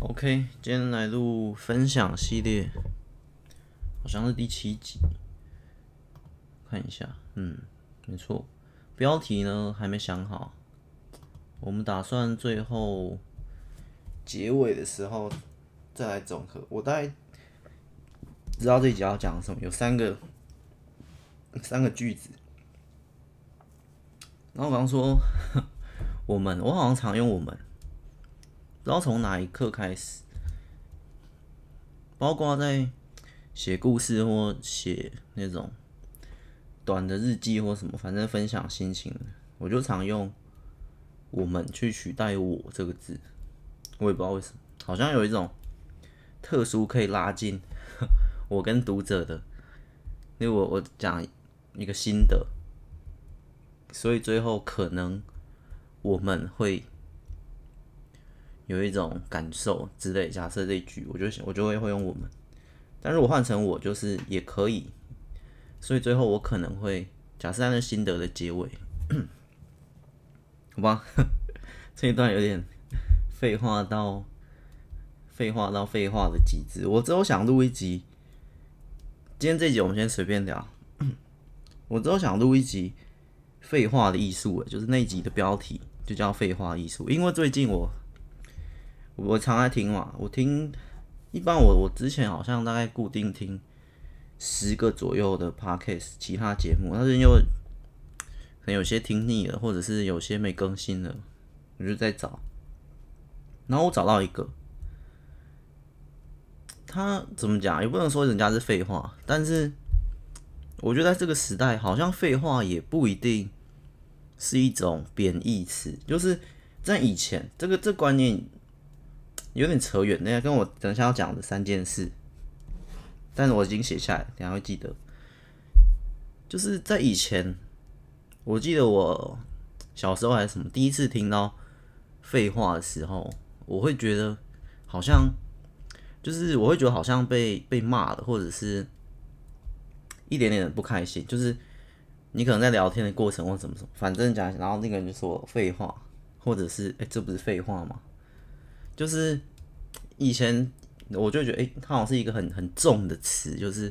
OK，今天来录分享系列，好像是第七集，看一下，嗯，没错，标题呢还没想好，我们打算最后结尾的时候再来总和。我大概知道这一集要讲什么，有三个三个句子，然后我刚说 我们，我好像常用我们。不知道从哪一刻开始，包括在写故事或写那种短的日记或什么，反正分享心情，我就常用“我们”去取代“我”这个字。我也不知道为什么，好像有一种特殊可以拉近 我跟读者的。因为我我讲一个心得，所以最后可能我们会。有一种感受之类，假设这一句，我就我就会会用我们，但如果换成我，就是也可以，所以最后我可能会假设在那心得的结尾，好吧，这一段有点废话到废话到废话的极致。我之后想录一集，今天这集我们先随便聊。我之后想录一集废话的艺术，就是那集的标题就叫废话艺术，因为最近我。我常爱听嘛，我听一般我我之前好像大概固定听十个左右的 podcast 其他节目，但是因为可能有些听腻了，或者是有些没更新了，我就在找，然后我找到一个，他怎么讲也不能说人家是废话，但是我觉得在这个时代，好像废话也不一定是一种贬义词，就是在以前这个这观念。有点扯远，那跟我等一下要讲的三件事，但是我已经写下来，等下会记得。就是在以前，我记得我小时候还是什么，第一次听到废话的时候，我会觉得好像，就是我会觉得好像被被骂了，或者是一点点的不开心。就是你可能在聊天的过程或怎么怎么，反正讲，然后那个人就说废话，或者是哎、这不是废话吗？就是以前我就觉得，哎，它好像是一个很很重的词，就是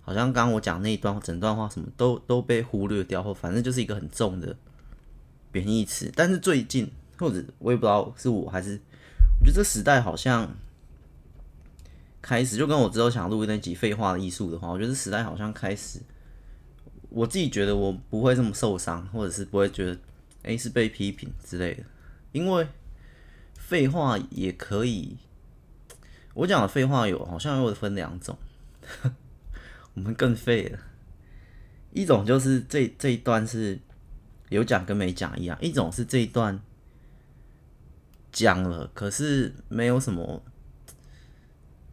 好像刚我讲那一段整段话，什么都都被忽略掉，或反正就是一个很重的贬义词。但是最近，或者我也不知道是我还是，我觉得这时代好像开始，就跟我之后想录那集废话的艺术的话，我觉得时代好像开始，我自己觉得我不会这么受伤，或者是不会觉得，诶，是被批评之类的，因为。废话也可以，我讲的废话有好像又分两种，我们更废了。一种就是这这一段是有讲跟没讲一样，一种是这一段讲了，可是没有什么，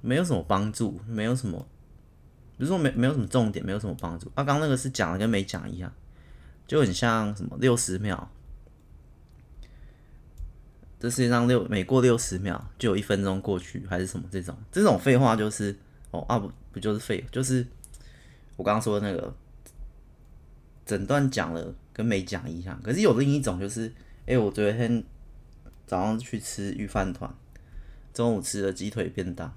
没有什么帮助，没有什么，比如说没没有什么重点，没有什么帮助。啊，刚刚那个是讲了跟没讲一样，就很像什么六十秒。这世界上六每过六十秒就有一分钟过去，还是什么这种这种废话就是哦啊不不就是废，就是我刚刚说的那个整段讲了跟没讲一样。可是有另一种就是，哎、我昨天早上去吃御饭团，中午吃了鸡腿便当，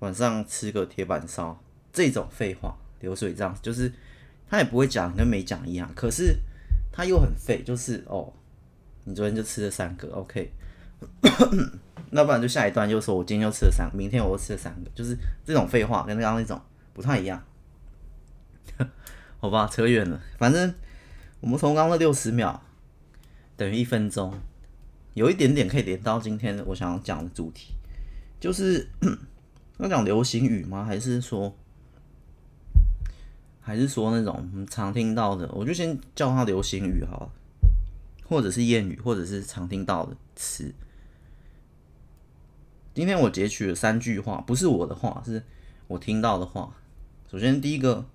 晚上吃个铁板烧，这种废话流水账就是他也不会讲跟没讲一样，可是他又很废，就是哦。你昨天就吃了三个，OK，那不然就下一段又说，我今天又吃了三个，明天我又吃了三个，就是这种废话跟刚刚那种不太一样，好吧，扯远了。反正我们从刚刚的六十秒等于一分钟，有一点点可以连到今天我想要讲的主题，就是 要讲流行语吗？还是说，还是说那种我们常听到的？我就先叫它流行语好了。或者是谚语，或者是常听到的词。今天我截取了三句话，不是我的话，是我听到的话。首先第一个，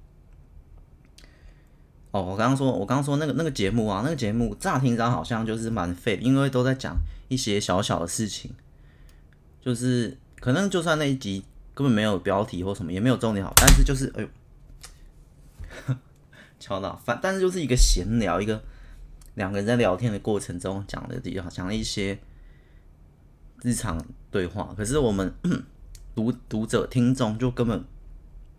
哦，我刚刚说，我刚刚说那个那个节目啊，那个节目乍听着好像就是蛮废，因为都在讲一些小小的事情，就是可能就算那一集根本没有标题或什么，也没有重点好，但是就是哎呦，敲到，反但是就是一个闲聊，一个。两个人在聊天的过程中讲的，讲了一些日常对话，可是我们 读读者听众就根本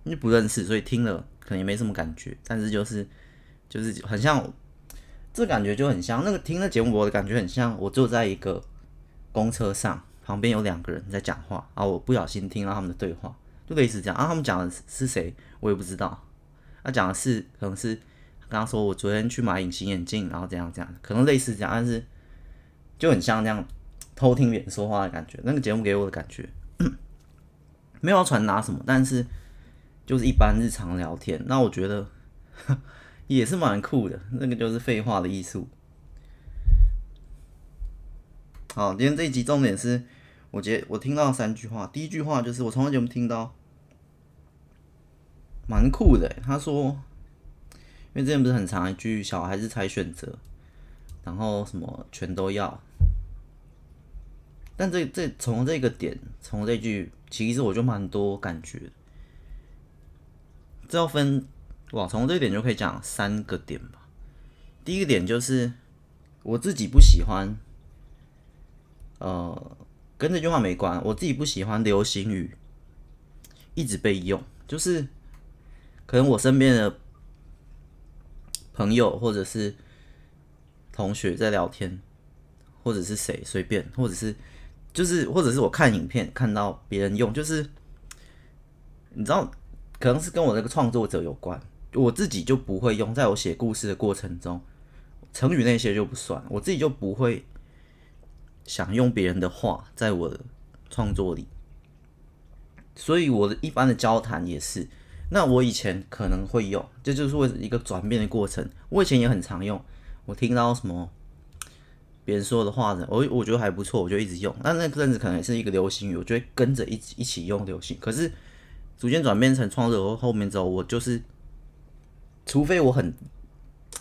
就不认识，所以听了可能也没什么感觉。但是就是就是很像，这感觉就很像那个听的节目，我的感觉很像我坐在一个公车上，旁边有两个人在讲话，然后我不小心听到他们的对话，就类似这样啊。他们讲的是谁，我也不知道。他讲的是可能是刚刚说我昨天去买隐形眼镜，然后怎样怎样，可能类似这样，但是就很像那样偷听别人说话的感觉。那个节目给我的感觉没有传达什么，但是就是一般日常聊天。那我觉得 也是蛮酷的，那个就是废话的艺术。好，今天这一集重点是我觉得我听到三句话，第一句话就是我从来就没听到。蛮酷的，他说，因为之前不是很长一句“小孩子才选择”，然后什么全都要，但这这从这个点，从这句，其实我就蛮多感觉。这要分哇，从这一点就可以讲三个点吧。第一个点就是我自己不喜欢，呃，跟这句话没关，我自己不喜欢流行语一直被用，就是。可能我身边的朋友或者是同学在聊天，或者是谁随便，或者是就是或者是我看影片看到别人用，就是你知道，可能是跟我这个创作者有关，我自己就不会用，在我写故事的过程中，成语那些就不算，我自己就不会想用别人的话在我的创作里，所以我的一般的交谈也是。那我以前可能会用，这就是为一个转变的过程。我以前也很常用，我听到什么别人说的话呢，我我觉得还不错，我就一直用。那那阵子可能也是一个流行语，我就会跟着一起一起用流行。可是逐渐转变成创作后后面之后，我就是，除非我很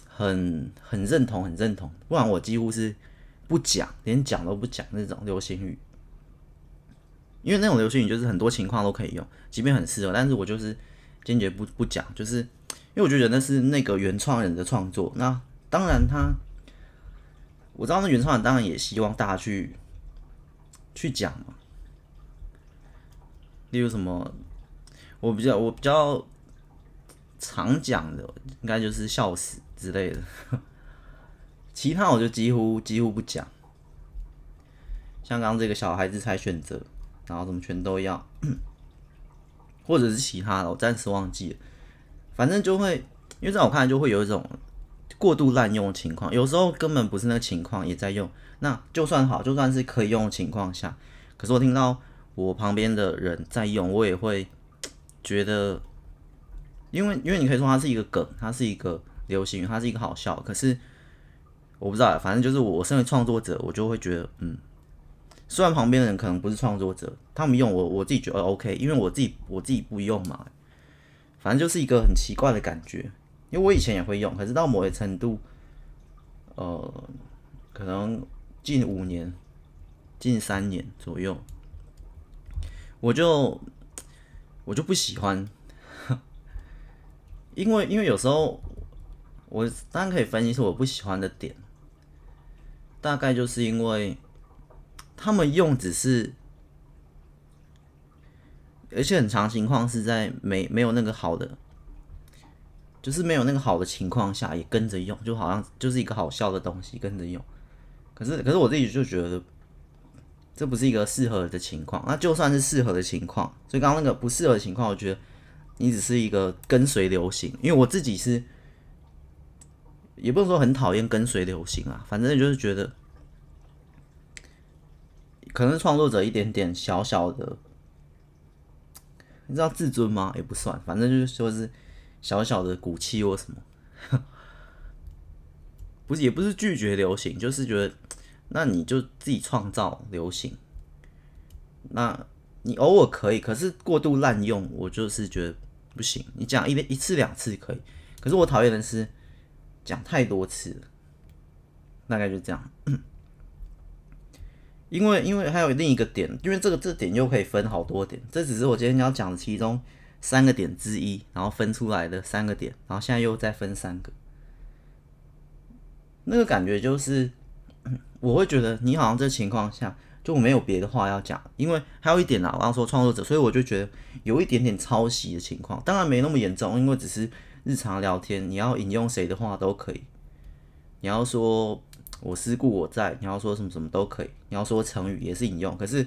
很很认同很认同，不然我几乎是不讲，连讲都不讲那种流行语。因为那种流行语就是很多情况都可以用，即便很适合，但是我就是。坚决不不讲，就是因为我觉得那是那个原创人的创作。那当然他，我知道那原创人当然也希望大家去去讲嘛。例如什么，我比较我比较常讲的，应该就是笑死之类的。其他我就几乎几乎不讲。像刚这个小孩子才选择，然后什么全都要。或者是其他的，我暂时忘记了。反正就会，因为在我看来就会有一种过度滥用的情况，有时候根本不是那个情况也在用。那就算好，就算是可以用的情况下，可是我听到我旁边的人在用，我也会 觉得，因为因为你可以说它是一个梗，它是一个流行语，它是一个好笑。可是我不知道，反正就是我身为创作者，我就会觉得，嗯。虽然旁边的人可能不是创作者，他们用我，我自己觉得 OK，因为我自己我自己不用嘛。反正就是一个很奇怪的感觉，因为我以前也会用，可是到某一程度，呃，可能近五年、近三年左右，我就我就不喜欢，因为因为有时候我当然可以分析出我不喜欢的点，大概就是因为。他们用只是，而且很长情况是在没没有那个好的，就是没有那个好的情况下也跟着用，就好像就是一个好笑的东西跟着用。可是可是我自己就觉得，这不是一个适合的情况。那就算是适合的情况，所以刚刚那个不适合的情况，我觉得你只是一个跟随流行。因为我自己是，也不能说很讨厌跟随流行啊，反正就是觉得。可能创作者一点点小小的，你知道自尊吗？也不算，反正就是说是小小的骨气或什么，不是也不是拒绝流行，就是觉得那你就自己创造流行，那你偶尔可以，可是过度滥用，我就是觉得不行。你讲一一次两次可以，可是我讨厌的是讲太多次，大概就这样。因为因为还有另一个点，因为这个这点又可以分好多点，这只是我今天要讲的其中三个点之一，然后分出来的三个点，然后现在又再分三个。那个感觉就是，我会觉得你好像这情况下就没有别的话要讲。因为还有一点啊，我要说创作者，所以我就觉得有一点点抄袭的情况，当然没那么严重，因为只是日常聊天，你要引用谁的话都可以。你要说我思故我在，你要说什么什么都可以，你要说成语也是引用，可是。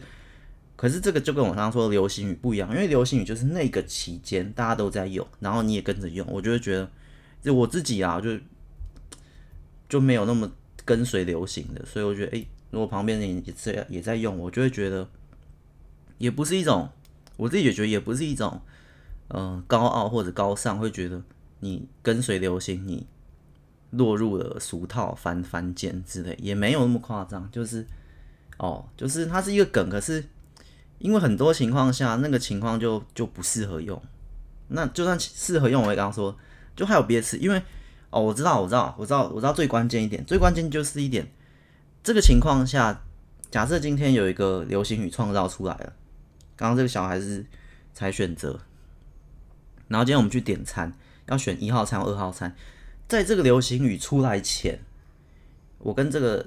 可是这个就跟我刚刚说的流行语不一样，因为流行语就是那个期间大家都在用，然后你也跟着用，我就会觉得，就我自己啊，就就没有那么跟随流行的，所以我觉得，诶，如果旁边人也在也在用，我就会觉得，也不是一种，我自己也觉得也不是一种，嗯、高傲或者高尚，会觉得你跟随流行，你落入了俗套、翻翻间之类，也没有那么夸张，就是，哦，就是它是一个梗，可是。因为很多情况下，那个情况就就不适合用。那就算适合用，我也刚刚说，就还有别的词。因为哦，我知道，我知道，我知道，我知道最关键一点，最关键就是一点。这个情况下，假设今天有一个流行语创造出来了，刚刚这个小孩子才选择，然后今天我们去点餐，要选一号餐或二号餐，在这个流行语出来前，我跟这个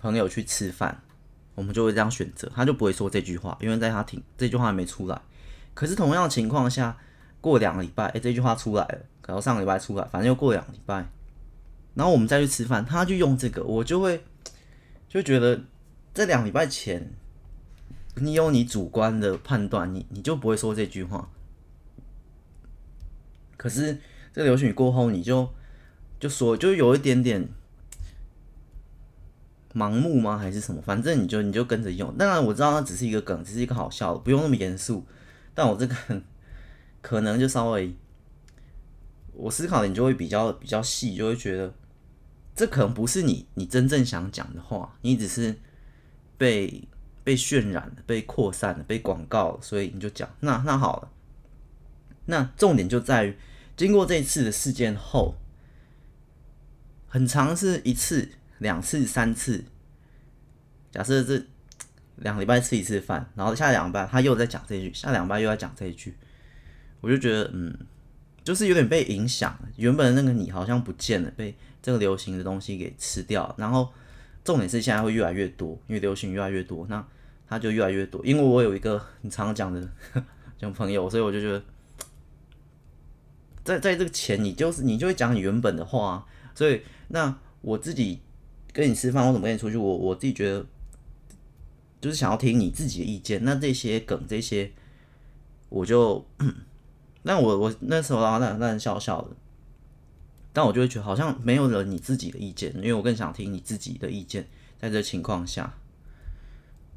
朋友去吃饭。我们就会这样选择，他就不会说这句话，因为在他听这句话还没出来。可是同样的情况下，过两个礼拜，哎，这句话出来了，然后上个礼拜出来，反正又过两个礼拜，然后我们再去吃饭，他就用这个，我就会就觉得这两礼拜前，你有你主观的判断，你你就不会说这句话。可是这个流行语过后，你就就说，就有一点点。盲目吗？还是什么？反正你就你就跟着用。当然我知道那只是一个梗，只是一个好笑的，不用那么严肃。但我这个可能就稍微，我思考的你就会比较比较细，就会觉得这可能不是你你真正想讲的话，你只是被被渲染了、被扩散了、被广告了，所以你就讲。那那好了，那重点就在于经过这一次的事件后，很长是一次。两次、三次，假设这两礼拜吃一次饭，然后下两礼拜他又在讲这句，下两礼拜又在讲这一句，我就觉得，嗯，就是有点被影响，原本那个你好像不见了，被这个流行的东西给吃掉。然后重点是现在会越来越多，因为流行越来越多，那他就越来越多。因为我有一个很常讲的 这种朋友，所以我就觉得，在在这个前，你就是你就会讲你原本的话，所以那我自己。跟你吃饭，我怎么跟你出去？我我自己觉得，就是想要听你自己的意见。那这些梗，这些，我就，那我我那时候啊，那那笑笑的，但我就会觉得好像没有了你自己的意见，因为我更想听你自己的意见。在这情况下，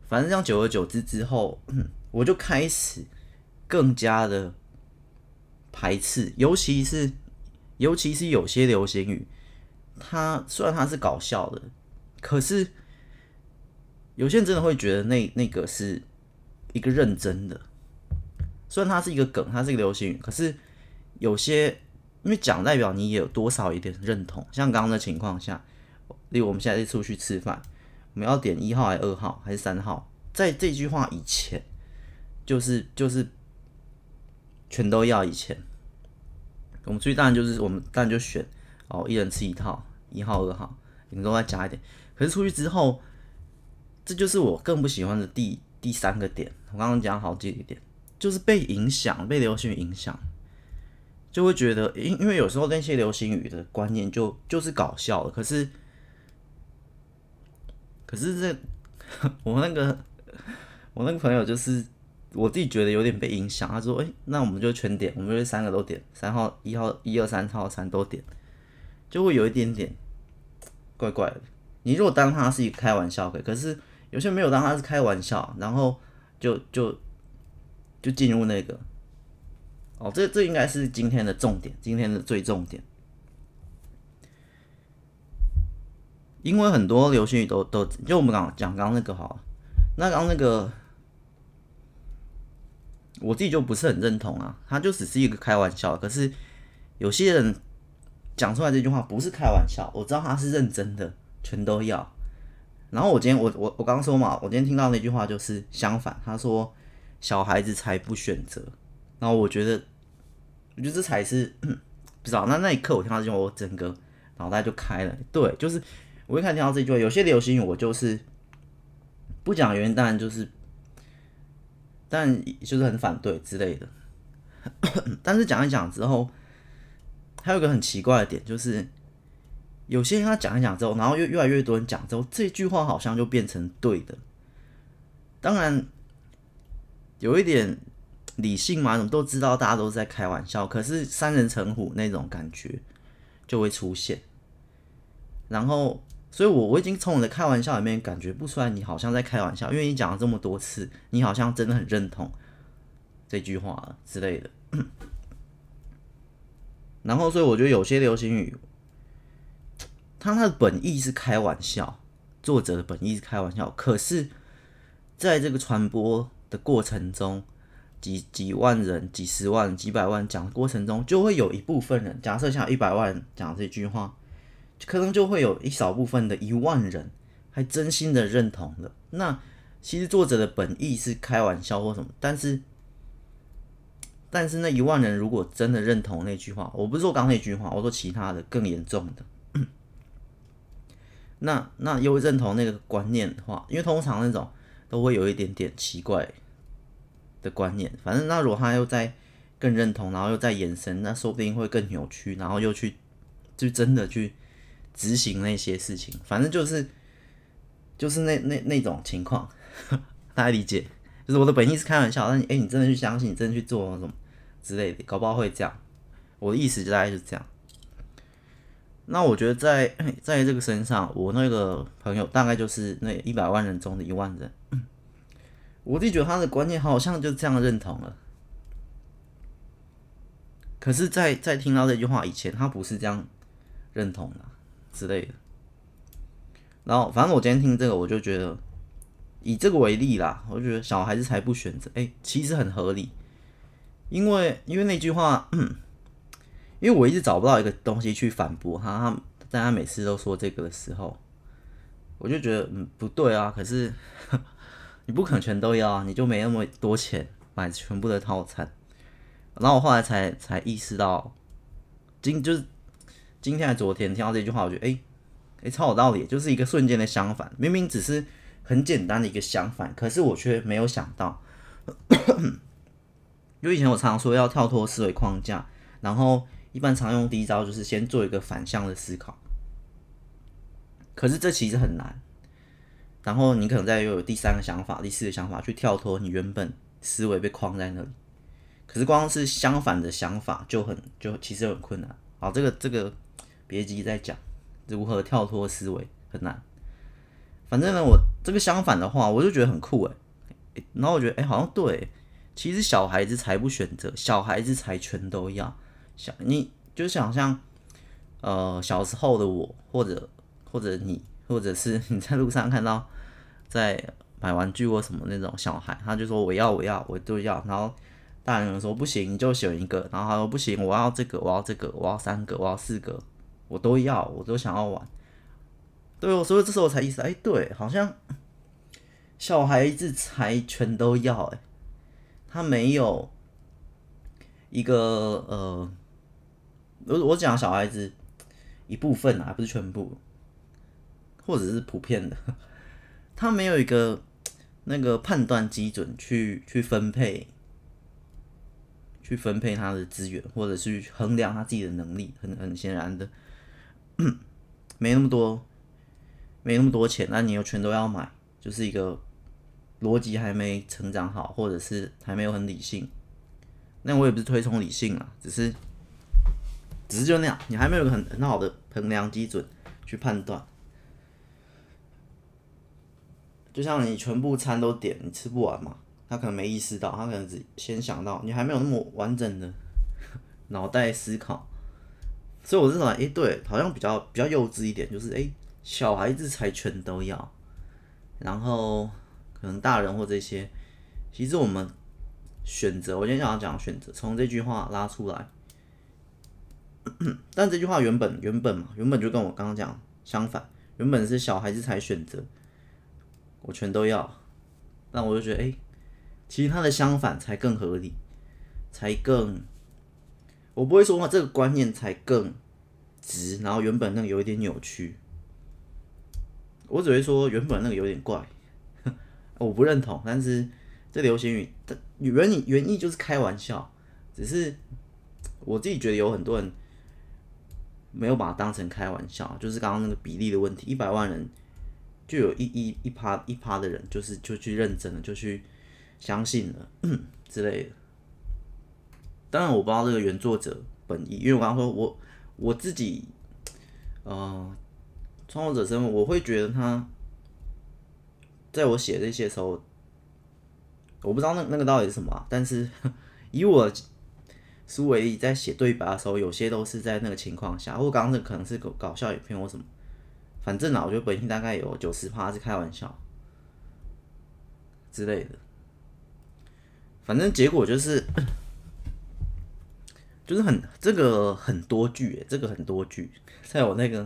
反正这样久而久之之后，我就开始更加的排斥，尤其是尤其是有些流行语。他虽然他是搞笑的，可是有些人真的会觉得那那个是一个认真的。虽然它是一个梗，它是一个流行语，可是有些因为讲代表你也有多少一点认同。像刚刚的情况下，例如我们现在出去吃饭，我们要点一号还是二号还是三号？在这句话以前，就是就是全都要以前，我们出去当然就是我们当然就选。哦，一人吃一套，一号、二号，你们都再加一点。可是出去之后，这就是我更不喜欢的第第三个点。我刚刚讲好几个点，就是被影响，被流行语影响，就会觉得，因因为有时候那些流行语的观念就就是搞笑的。可是，可是这 我那个我那个朋友就是我自己觉得有点被影响。他说：“哎、那我们就全点，我们就三个都点，三号、一号、一二三号三都点。”就会有一点点怪怪的。你如果当他是一个开玩笑可，可是有些没有当他是开玩笑，然后就就就进入那个哦，这这应该是今天的重点，今天的最重点。因为很多流行语都都就我们刚讲刚刚那个好，那刚那个我自己就不是很认同啊，他就只是一个开玩笑，可是有些人。讲出来这句话不是开玩笑，我知道他是认真的，全都要。然后我今天我我我刚刚说嘛，我今天听到那句话就是相反，他说小孩子才不选择。然后我觉得，我觉得这才是 不知道。那那一刻我听到这句话，我整个脑袋就开了。对，就是我一开始听到这句话，有些流行语我就是不讲原因，当然就是，但就是很反对之类的。但是讲一讲之后，还有一个很奇怪的点，就是有些人他讲一讲之后，然后越越来越多人讲之后，这句话好像就变成对的。当然，有一点理性嘛，我们都知道大家都在开玩笑，可是三人成虎那种感觉就会出现。然后，所以我我已经从我的开玩笑里面感觉不出来，你好像在开玩笑，因为你讲了这么多次，你好像真的很认同这句话之类的。然后，所以我觉得有些流行语，它它的本意是开玩笑，作者的本意是开玩笑，可是在这个传播的过程中，几几万人、几十万、几百万讲的过程中，就会有一部分人，假设像一百万人讲这句话，可能就会有一少部分的一万人还真心的认同了。那其实作者的本意是开玩笑或什么，但是。但是那一万人如果真的认同那句话，我不是说刚那句话，我说其他的更严重的，那那又认同那个观念的话，因为通常那种都会有一点点奇怪的观念。反正那如果他又在更认同，然后又在延伸，那说不定会更扭曲，然后又去就真的去执行那些事情。反正就是就是那那那种情况，大家理解。就是我的本意是开玩笑，但你哎、你真的去相信，你真的去做那种之类的，搞不好会这样。我的意思就大概是这样。那我觉得在在这个身上，我那个朋友大概就是那一百万人中的一万人。我自己觉得他的观念好像就这样认同了。可是，在在听到这句话以前，他不是这样认同的之类的。然后，反正我今天听这个，我就觉得。以这个为例啦，我觉得小孩子才不选择，哎、其实很合理，因为因为那句话，因为我一直找不到一个东西去反驳他，他但他每次都说这个的时候，我就觉得嗯不对啊，可是 你不可能全都要啊，你就没那么多钱买全部的套餐，然后我后来才才意识到，今就是今天还昨天听到这句话，我觉得哎哎、超有道理，就是一个瞬间的相反，明明只是。很简单的一个相反，可是我却没有想到，因为以前我常常说要跳脱思维框架，然后一般常用第一招就是先做一个反向的思考，可是这其实很难，然后你可能再又有第三个想法、第四个想法去跳脱你原本思维被框在那里，可是光是相反的想法就很就其实很困难。好，这个这个别急再讲，如何跳脱思维很难。反正呢，我这个相反的话，我就觉得很酷诶。然后我觉得，哎，好像对，其实小孩子才不选择，小孩子才全都要。想你就想象，呃，小时候的我，或者或者你，或者是 你在路上看到在买玩具或什么那种小孩，他就说我要我要我都要。然后大人说不行，你就选一个。然后他说不行，我要这个，我要这个，我要三个，我要四个，我都要，我都想要玩。对哦，所以这时候我才意识到，哎，对，好像小孩子才全都要，哎，他没有一个呃，我我讲小孩子一部分啊，不是全部，或者是普遍的，他没有一个那个判断基准去去分配，去分配他的资源，或者是衡量他自己的能力，很很显然的，没那么多。没那么多钱，那你又全都要买，就是一个逻辑还没成长好，或者是还没有很理性。那我也不是推崇理性啊，只是，只是就那样，你还没有很很好的衡量基准去判断。就像你全部餐都点，你吃不完嘛，他可能没意识到，他可能只先想到你还没有那么完整的 脑袋思考。所以我认为，哎、欸，对，好像比较比较幼稚一点，就是哎。小孩子才全都要，然后可能大人或这些，其实我们选择，我今天想要讲选择，从这句话拉出来。但这句话原本原本嘛，原本就跟我刚刚讲相反，原本是小孩子才选择，我全都要，那我就觉得，哎，其实它的相反才更合理，才更，我不会说话，这个观念才更直，然后原本那个有一点扭曲。我只会说原本那个有点怪，我不认同。但是这流行语它原意原意就是开玩笑，只是我自己觉得有很多人没有把它当成开玩笑，就是刚刚那个比例的问题，一百万人就有一一一趴一趴的人就是就去认真了，就去相信了 之类的。当然我不知道这个原作者本意，因为我刚刚说我我自己，呃，创作者身份，我会觉得他，在我写这些时候，我不知道那那个到底是什么，但是以我书为例，在写对白的时候，有些都是在那个情况下，或刚刚这可能是搞搞笑影片或什么，反正啊，我觉得本性大概有九十趴是开玩笑之类的，反正结果就是。就是很这个很多句，这个很多句，在我那个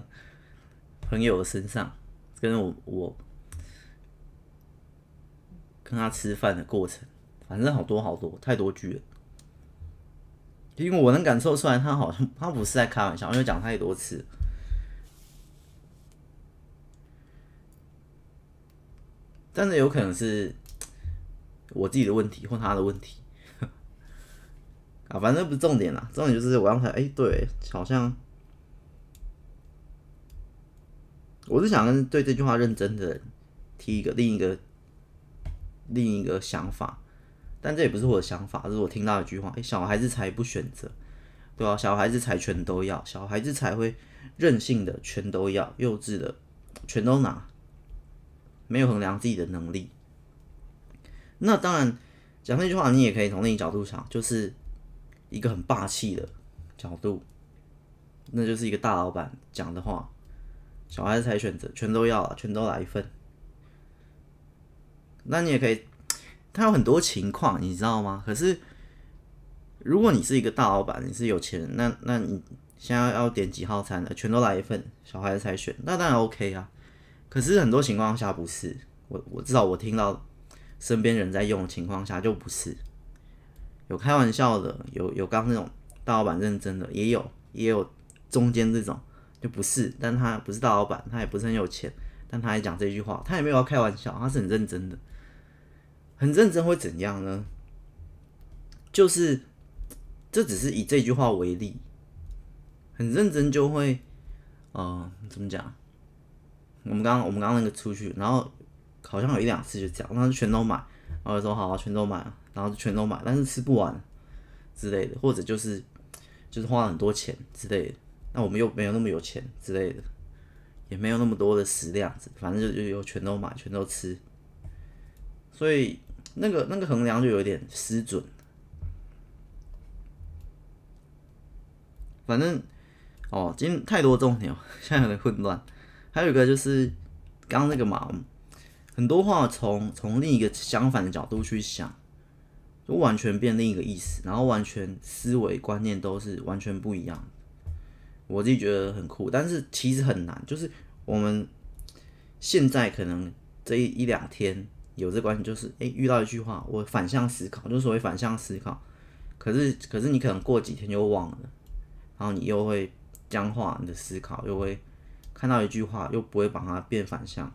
朋友的身上，跟我我跟他吃饭的过程，反正好多好多太多句了，因为我能感受出来，他好像他不是在开玩笑，因为讲太多次，但是有可能是我自己的问题或他的问题。啊，反正不是重点啦，重点就是我刚才，哎、对，好像我是想跟对这句话认真的提一个另一个另一个想法，但这也不是我的想法，这是我听到一句话，哎、小孩子才不选择，对吧、啊？小孩子才全都要，小孩子才会任性的全都要，幼稚的全都拿，没有衡量自己的能力。那当然，讲这句话，你也可以从另一角度想，就是。一个很霸气的角度，那就是一个大老板讲的话。小孩子才选择，全都要啊，全都来一份。那你也可以，他有很多情况，你知道吗？可是，如果你是一个大老板，你是有钱人，那那你现在要点几号餐的，全都来一份，小孩子才选，那当然 OK 啊。可是很多情况下不是，我我至少我听到身边人在用的情况下就不是。有开玩笑的，有有刚那种大老板认真的，也有也有中间这种就不是，但他不是大老板，他也不是很有钱，但他还讲这句话，他也没有要开玩笑，他是很认真的，很认真会怎样呢？就是这只是以这句话为例，很认真就会，呃，怎么讲？我们刚刚我们刚刚那个出去，然后好像有一两次就这样，那就全都买，然后就说好，全都买。然后就全都买，但是吃不完之类的，或者就是就是花了很多钱之类的。那我们又没有那么有钱之类的，也没有那么多的食量，反正就就有全都买，全都吃。所以那个那个衡量就有点失准。反正哦，今太多重点，现在有点混乱。还有一个就是刚刚那个嘛，很多话从从另一个相反的角度去想。就完全变另一个意思，然后完全思维观念都是完全不一样。我自己觉得很酷，但是其实很难。就是我们现在可能这一一两天有这关系，就是诶，遇到一句话，我反向思考，就所谓反向思考。可是可是你可能过几天就忘了，然后你又会僵化你的思考，又会看到一句话，又不会把它变反向。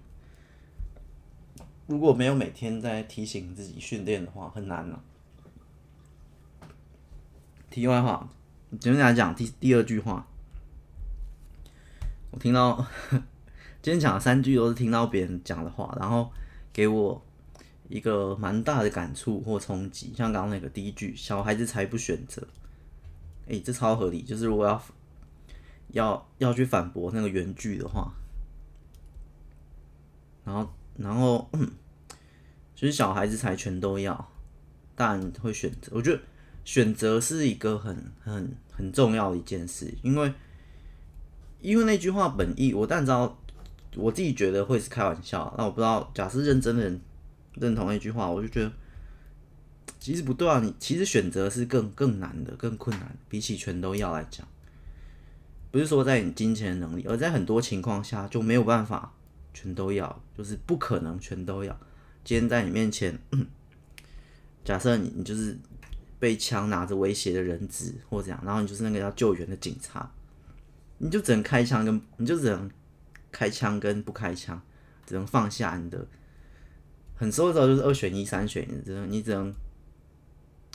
如果没有每天在提醒自己训练的话，很难了。题外话，简单来讲第第二句话。听到 今天讲的三句都是听到别人讲的话，然后给我一个蛮大的感触或冲击。像刚刚那个第一句“小孩子才不选择”，哎，这超合理。就是如果要要要去反驳那个原句的话，然后然后其实小孩子才全都要，当然会选择。我觉得。选择是一个很很很重要的一件事，因为因为那句话本意，我但知道，我自己觉得会是开玩笑。那我不知道，假设认真的人认同那句话，我就觉得其实不对啊。你其实选择是更更难的，更困难，比起全都要来讲，不是说在你金钱能力，而在很多情况下就没有办法全都要，就是不可能全都要。今天在你面前，假设你你就是。被枪拿着威胁的人质，或者这样，然后你就是那个要救援的警察，你就只能开枪跟你就只能开枪跟不开枪，只能放下你的很多时候就是二选一、三选一，只能你只能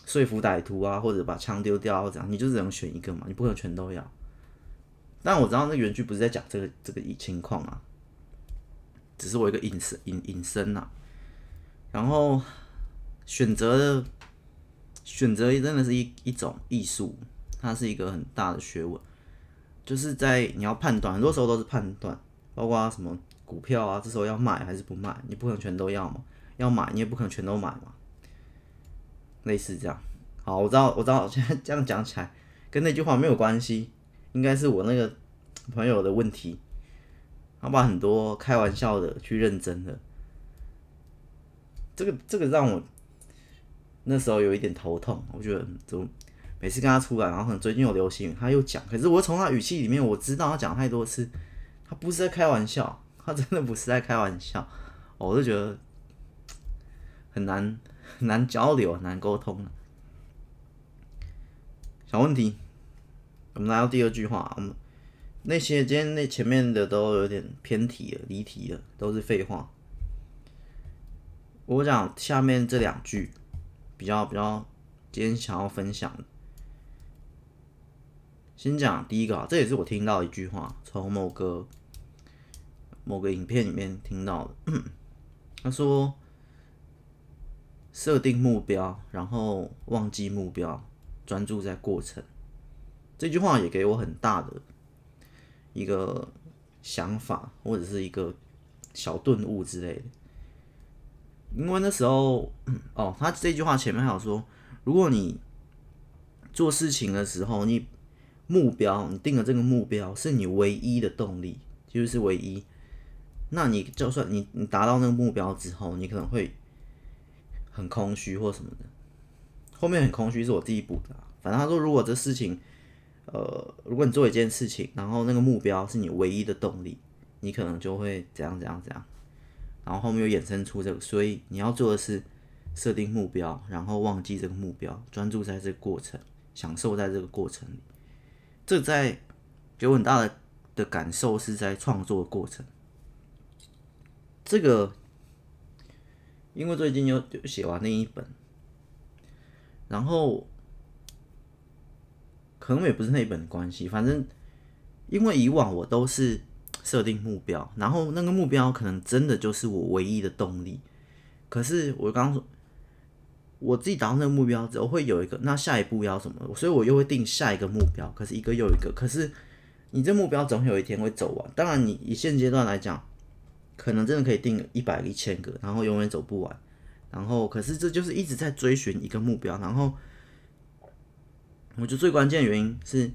说服歹徒啊，或者把枪丢掉，或者怎样，你就只能选一个嘛，你不可能全都要。但我知道那原句不是在讲这个这个情况啊，只是我一个隐身隐隐身呐。然后选择的选择真的是一一种艺术，它是一个很大的学问，就是在你要判断，很多时候都是判断，包括什么股票啊，这时候要卖还是不卖，你不可能全都要嘛，要买你也不可能全都买嘛，类似这样。好，我知道我知道，现在这样讲起来跟那句话没有关系。应该是我那个朋友的问题，他把很多开玩笑的去认真的，这个这个让我那时候有一点头痛。我觉得怎么每次跟他出来，然后可能最近有流行，他又讲，可是我从他语气里面我知道他讲太多次，他不是在开玩笑，他真的不是在开玩笑，我就觉得很难很难交流，很难沟通。小问题。我们来到第二句话，我们那些今天那前面的都有点偏题了、离题了，都是废话。我讲下面这两句比较比较，今天想要分享。先讲第一个啊，这也是我听到一句话，从某个某个影片里面听到的。他说：“设定目标，然后忘记目标，专注在过程。”这句话也给我很大的一个想法，或者是一个小顿悟之类的。因为那时候，哦，他这句话前面还有说，如果你做事情的时候，你目标你定的这个目标是你唯一的动力，就是唯一，那你就算你你达到那个目标之后，你可能会很空虚或什么的。后面很空虚是我自己补的，反正他说，如果这事情。呃，如果你做一件事情，然后那个目标是你唯一的动力，你可能就会怎样怎样怎样，然后后面又衍生出这个，所以你要做的是设定目标，然后忘记这个目标，专注在这个过程，享受在这个过程里。这在给我很大的的感受是在创作过程。这个因为最近又写完那一本，然后。可能也不是那一本的关系，反正因为以往我都是设定目标，然后那个目标可能真的就是我唯一的动力。可是我刚刚说，我自己达到那个目标之后，会有一个那下一步要什么，所以我又会定下一个目标。可是一个又一个，可是你这目标总有一天会走完。当然，你以现阶段来讲，可能真的可以定一百个、一千个，然后永远走不完。然后，可是这就是一直在追寻一个目标，然后。我觉得最关键的原因是，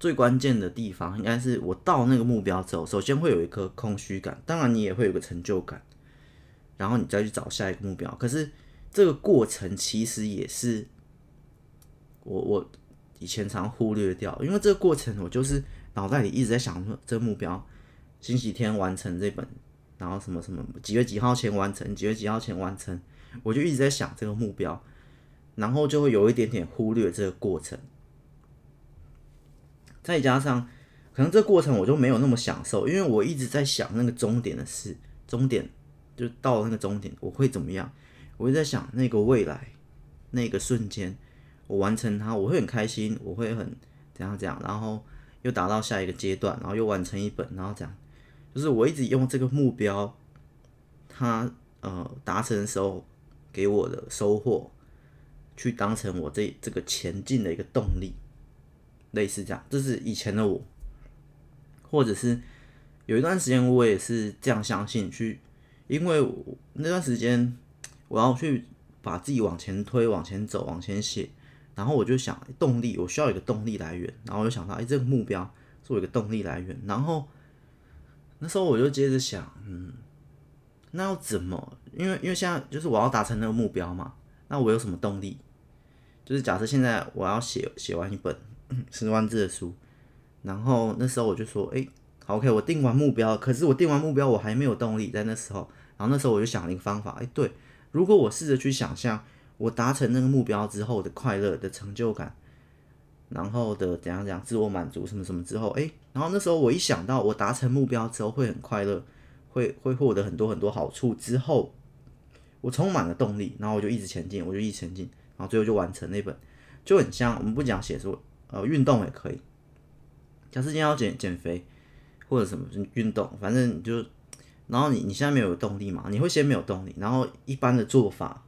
最关键的地方应该是我到那个目标之后，首先会有一个空虚感，当然你也会有个成就感，然后你再去找下一个目标。可是这个过程其实也是我我以前常忽略掉，因为这个过程我就是脑袋里一直在想说，这个目标星期天完成这本，然后什么什么几月几号前完成，几月几号前完成，我就一直在想这个目标。然后就会有一点点忽略这个过程，再加上可能这过程我就没有那么享受，因为我一直在想那个终点的事，终点就到那个终点我会怎么样？我会在想那个未来，那个瞬间我完成它，我会很开心，我会很怎样怎样，然后又达到下一个阶段，然后又完成一本，然后这样，就是我一直用这个目标，它呃达成的时候给我的收获。去当成我这这个前进的一个动力，类似这样，这是以前的我，或者是有一段时间我也是这样相信去，因为那段时间我要去把自己往前推、往前走、往前写，然后我就想动力，我需要一个动力来源，然后我就想到，哎，这个目标是我一个动力来源，然后那时候我就接着想，嗯，那要怎么？因为因为现在就是我要达成那个目标嘛。那我有什么动力？就是假设现在我要写写完一本 十万字的书，然后那时候我就说，哎，好，OK，我定完目标，可是我定完目标我还没有动力，在那时候，然后那时候我就想了一个方法，哎，对，如果我试着去想象我达成那个目标之后的快乐的成就感，然后的怎样怎样自我满足什么什么之后，哎，然后那时候我一想到我达成目标之后会很快乐，会会获得很多很多好处之后。我充满了动力，然后我就一直前进，我就一直前进，然后最后就完成那本，就很像我们不讲写作，呃，运动也可以。假设今天要减减肥或者什么运动，反正你就，然后你你现在没有动力嘛，你会先没有动力，然后一般的做法，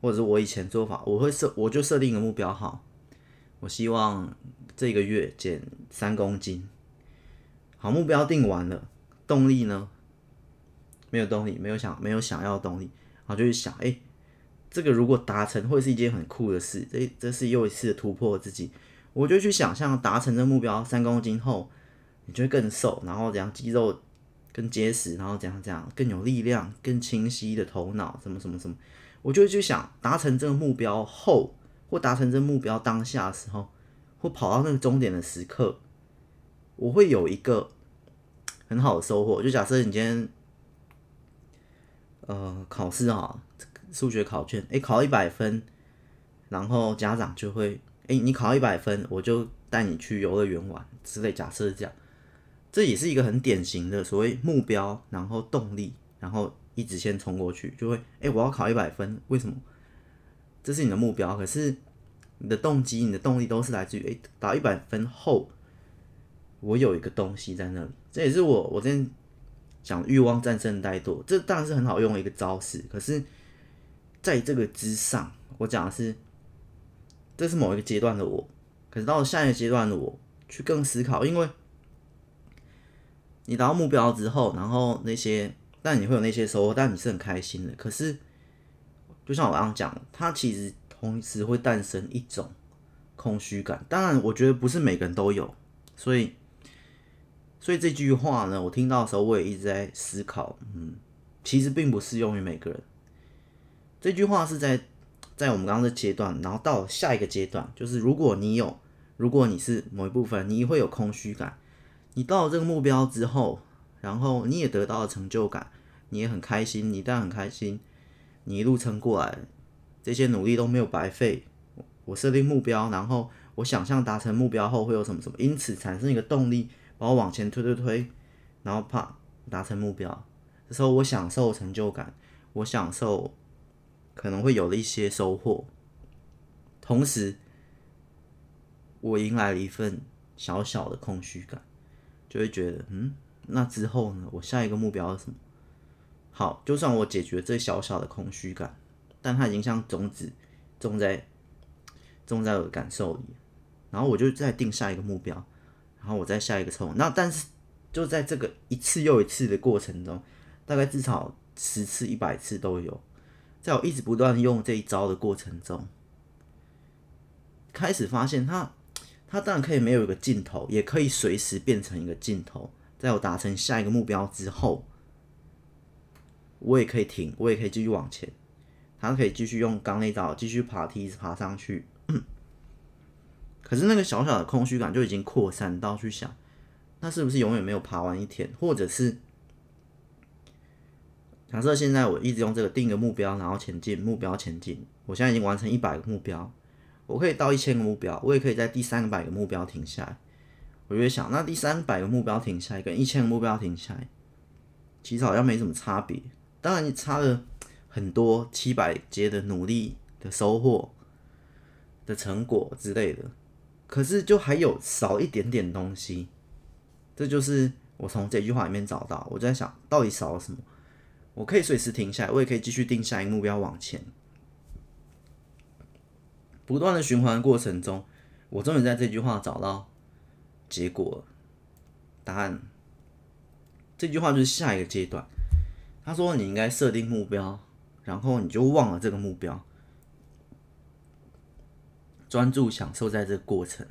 或者是我以前做法，我会设我就设定一个目标好，我希望这个月减三公斤。好，目标定完了，动力呢？没有动力，没有想，没有想要动力，然后就去想，哎，这个如果达成，会是一件很酷的事。这这是又一次突破自己。我就去想象达成这目标，三公斤后，你就会更瘦，然后这样肌肉更结实，然后这样这样更有力量，更清晰的头脑，什么什么什么。我就去想达成这个目标后，或达成这个目标当下的时候，或跑到那个终点的时刻。我会有一个很好的收获，就假设你今天，呃，考试啊，数学考卷，诶，考一百分，然后家长就会，诶，你考一百分，我就带你去游乐园玩之类。假设这样，这也是一个很典型的所谓目标，然后动力，然后一直先冲过去，就会，哎，我要考一百分，为什么？这是你的目标，可是你的动机、你的动力都是来自于，哎，打一百分后。我有一个东西在那里，这也是我我之前讲欲望战胜怠惰，这当然是很好用的一个招式。可是，在这个之上，我讲的是，这是某一个阶段的我。可是到了下一个阶段的我，去更思考，因为你达到目标之后，然后那些，但你会有那些收获，但你是很开心的。可是，就像我刚刚讲，它其实同时会诞生一种空虚感。当然，我觉得不是每个人都有，所以。所以这句话呢，我听到的时候，我也一直在思考，嗯，其实并不适用于每个人。这句话是在在我们刚刚的阶段，然后到下一个阶段，就是如果你有，如果你是某一部分，你会有空虚感。你到了这个目标之后，然后你也得到了成就感，你也很开心，你当然很开心，你一路撑过来，这些努力都没有白费。我设定目标，然后我想象达成目标后会有什么什么，因此产生一个动力。把我往前推推推，然后啪达成目标。这时候我享受成就感，我享受可能会有了一些收获，同时我迎来了一份小小的空虚感，就会觉得嗯，那之后呢？我下一个目标是什么？好，就算我解决这小小的空虚感，但它已经像种子种在种在我的感受里，然后我就再定下一个目标。然后我再下一个冲，那但是就在这个一次又一次的过程中，大概至少十次、一百次都有，在我一直不断用这一招的过程中，开始发现它，它当然可以没有一个尽头，也可以随时变成一个尽头。在我达成下一个目标之后，我也可以停，我也可以继续往前，它可以继续用刚那招，继续爬梯子爬上去。可是那个小小的空虚感就已经扩散到去想，那是不是永远没有爬完一天？或者是假设现在我一直用这个定个目标，然后前进，目标前进，我现在已经完成一百个目标，我可以到一千个目标，我也可以在第三百个目标停下来。我就会想，那第三百个目标停下来跟一千个目标停下来，其实好像没什么差别。当然你差了很多，七百阶的努力的收获的成果之类的。可是就还有少一点点东西，这就是我从这句话里面找到。我在想到底少了什么？我可以随时停下来，我也可以继续定下一个目标往前，不断的循环过程中，我终于在这句话找到结果，答案。这句话就是下一个阶段。他说你应该设定目标，然后你就忘了这个目标。专注享受在这个过程，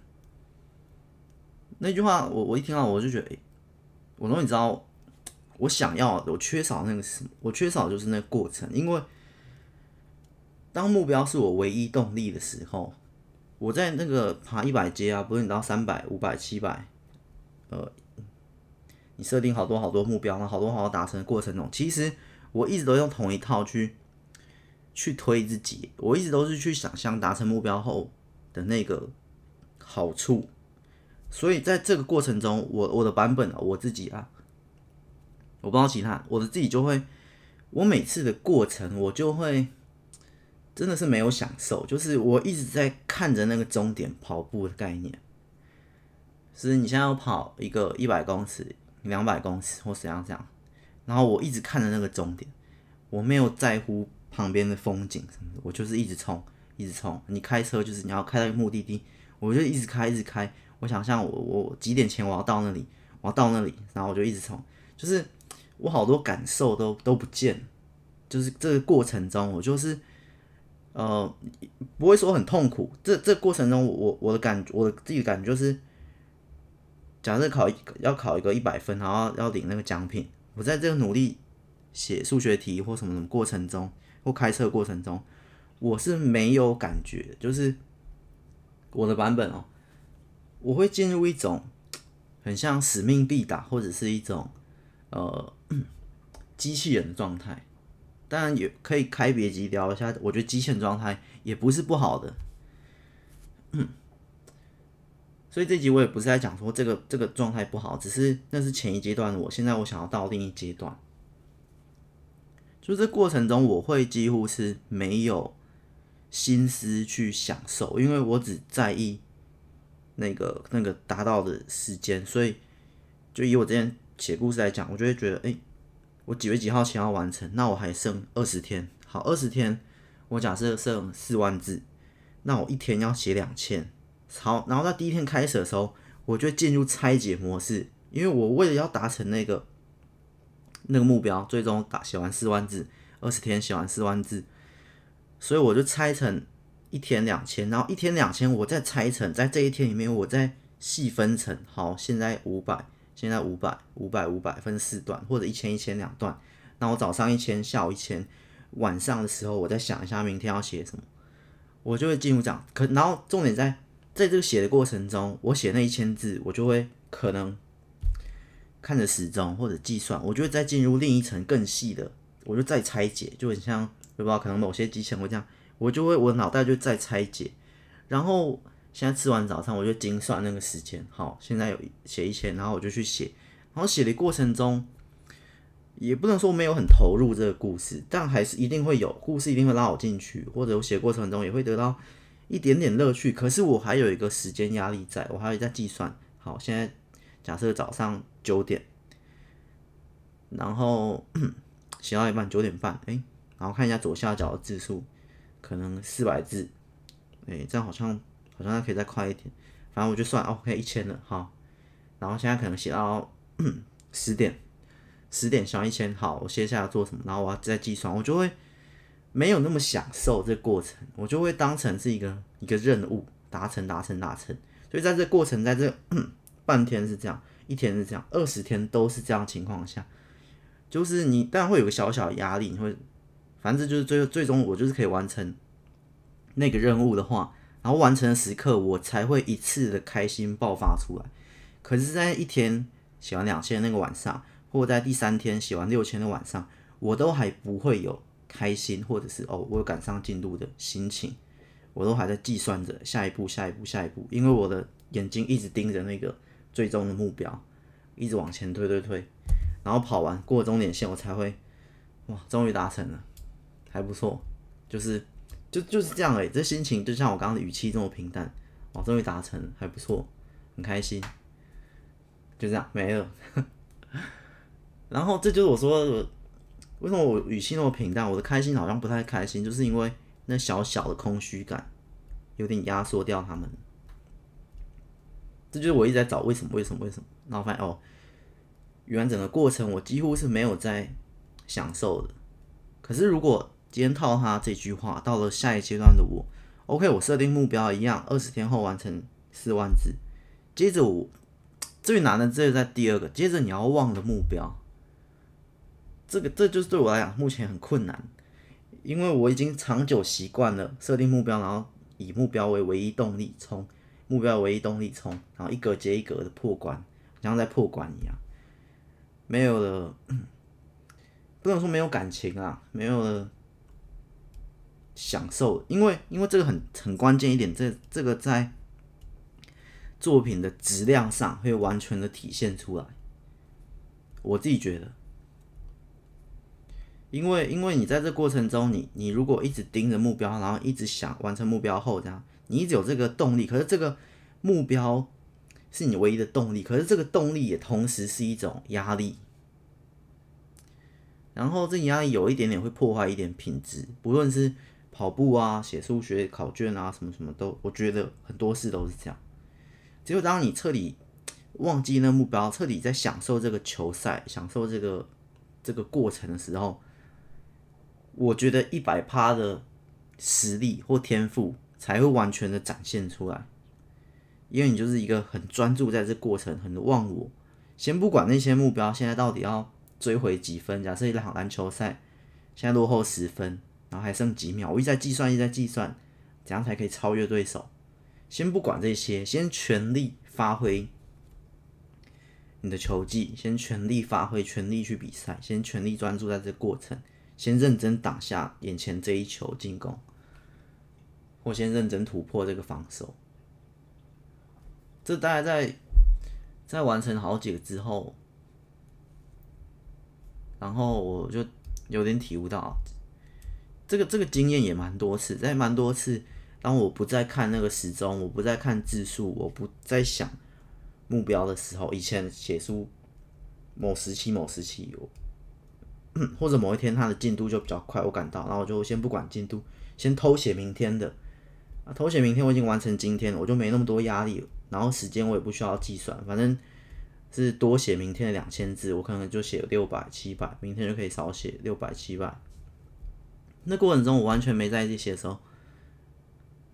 那句话我我一听到我就觉得，我终于知道我想要的，我缺少那个什么，我缺少就是那个过程。因为当目标是我唯一动力的时候，我在那个爬一百阶啊，不是你到三百、五百、七百，呃，你设定好多好多目标，然后好多好多达成的过程中，其实我一直都用同一套去去推自己，我一直都是去想象达成目标后。的那个好处，所以在这个过程中，我我的版本啊，我自己啊，我不知道其他，我的自己就会我每次的过程，我就会真的是没有享受，就是我一直在看着那个终点跑步的概念。是你现在要跑一个一百公尺、两百公尺或怎样怎样，然后我一直看着那个终点，我没有在乎旁边的风景什么的，我就是一直冲，一直冲。你开车就是你要开到目的地，我就一直开，一直开。我想象我我几点前我要到那里，我要到那里，然后我就一直冲，就是我好多感受都都不见，就是这个过程中我就是呃不会说很痛苦，这这过程中我我的感我的自己感觉就是，假设考要考一个一百分，然后要领那个奖品，我在这个努力写数学题或什么什么过程中，或开车过程中，我是没有感觉，就是我的版本哦。我会进入一种很像使命必达，或者是一种呃 机器人的状态。当然也可以开别集聊一下，我觉得机器人状态也不是不好的。所以这集我也不是在讲说这个这个状态不好，只是那是前一阶段的我，现在我想要到另一阶段。就这过程中，我会几乎是没有心思去享受，因为我只在意。那个那个达到的时间，所以就以我之前写故事来讲，我就会觉得，哎、我几月几号前要完成，那我还剩二十天。好，二十天，我假设剩四万字，那我一天要写两千。好，然后在第一天开始的时候，我就进入拆解模式，因为我为了要达成那个那个目标，最终打写完四万字，二十天写完四万字，所以我就拆成。一天两千，然后一天两千，我再拆成，在这一天里面，我再细分成，好，现在五百，现在五百，五百五百分四段，或者一千一千两段。那我早上一千，下午一千，晚上的时候，我再想一下明天要写什么，我就会进入这样。可然后重点在在这个写的过程中，我写那一千字，我就会可能看着时钟或者计算，我就会再进入另一层更细的，我就再拆解，就很像，不知道可能某些机器人会这样。我就会，我脑袋就再拆解，然后现在吃完早餐，我就精算那个时间。好，现在有写一千，然后我就去写，然后写的过程中，也不能说没有很投入这个故事，但还是一定会有故事，一定会拉我进去，或者我写过程中也会得到一点点乐趣。可是我还有一个时间压力在，我还有在计算。好，现在假设早上九点，然后 写到一半九点半，哎，然后看一下左下角的字数。可能四百字，哎、这样好像好像还可以再快一点。反正我就算 OK 一千了，好。然后现在可能写到 十点，十点写完一千，好，我接下来做什么？然后我要再计算，我就会没有那么享受这过程，我就会当成是一个一个任务，达成达成达成。所以在这过程，在这 半天是这样，一天是这样，二十天都是这样情况下，就是你当然会有个小小压力，你会。反正就是最最终我就是可以完成那个任务的话，然后完成的时刻我才会一次的开心爆发出来。可是，在一天写完两千那个晚上，或在第三天写完六千的晚上，我都还不会有开心，或者是哦我有赶上进度的心情，我都还在计算着下一步、下一步、下一步，因为我的眼睛一直盯着那个最终的目标，一直往前推推推，然后跑完过终点线，我才会哇，终于达成了。还不错，就是就就是这样哎，这心情就像我刚刚的语气这么平淡，哦，终于达成，还不错，很开心，就这样没了。然后这就是我说的，为什么我语气那么平淡？我的开心好像不太开心，就是因为那小小的空虚感有点压缩掉他们。这就是我一直在找为什么，为什么，为什么？然后发现哦，原来整个过程我几乎是没有在享受的。可是如果今天套他这句话，到了下一阶段的我，OK，我设定目标一样，二十天后完成四万字。接着我 最难的这个在第二个，接着你要忘了目标，这个这就是对我来讲目前很困难，因为我已经长久习惯了设定目标，然后以目标为唯一动力冲，目标唯一动力冲，然后一格接一格的破关，像在破关一样，没有了。不能说没有感情啊，没有了享受，因为因为这个很很关键一点，这这个在作品的质量上会完全的体现出来。我自己觉得，因为因为你在这过程中，你你如果一直盯着目标，然后一直想完成目标后这样，你一直有这个动力，可是这个目标是你唯一的动力，可是这个动力也同时是一种压力。然后这压力有一点点会破坏一点品质，不论是跑步啊、写数学考卷啊，什么什么都，我觉得很多事都是这样。只有当你彻底忘记那目标，彻底在享受这个球赛、享受这个这个过程的时候，我觉得一百趴的实力或天赋才会完全的展现出来。因为你就是一个很专注在这过程，很忘我。先不管那些目标现在到底要。追回几分？假设一场篮球赛，现在落后十分，然后还剩几秒，我一直在计算，一直在计算，怎样才可以超越对手？先不管这些，先全力发挥你的球技，先全力发挥，全力去比赛，先全力专注在这个过程，先认真挡下眼前这一球进攻，或先认真突破这个防守。这大概在在完成好几个之后。然后我就有点体悟到，这个这个经验也蛮多次，在蛮多次，当我不再看那个时钟，我不再看字数，我不再想目标的时候，以前写书某时期某时期有，或者某一天它的进度就比较快，我感到，然后我就先不管进度，先偷写明天的，啊，偷写明天我已经完成今天了，我就没那么多压力了，然后时间我也不需要计算，反正。是多写明天的两千字，我可能就写六百七百，明天就可以少写六百七百。那过程中我完全没在意这些的时候，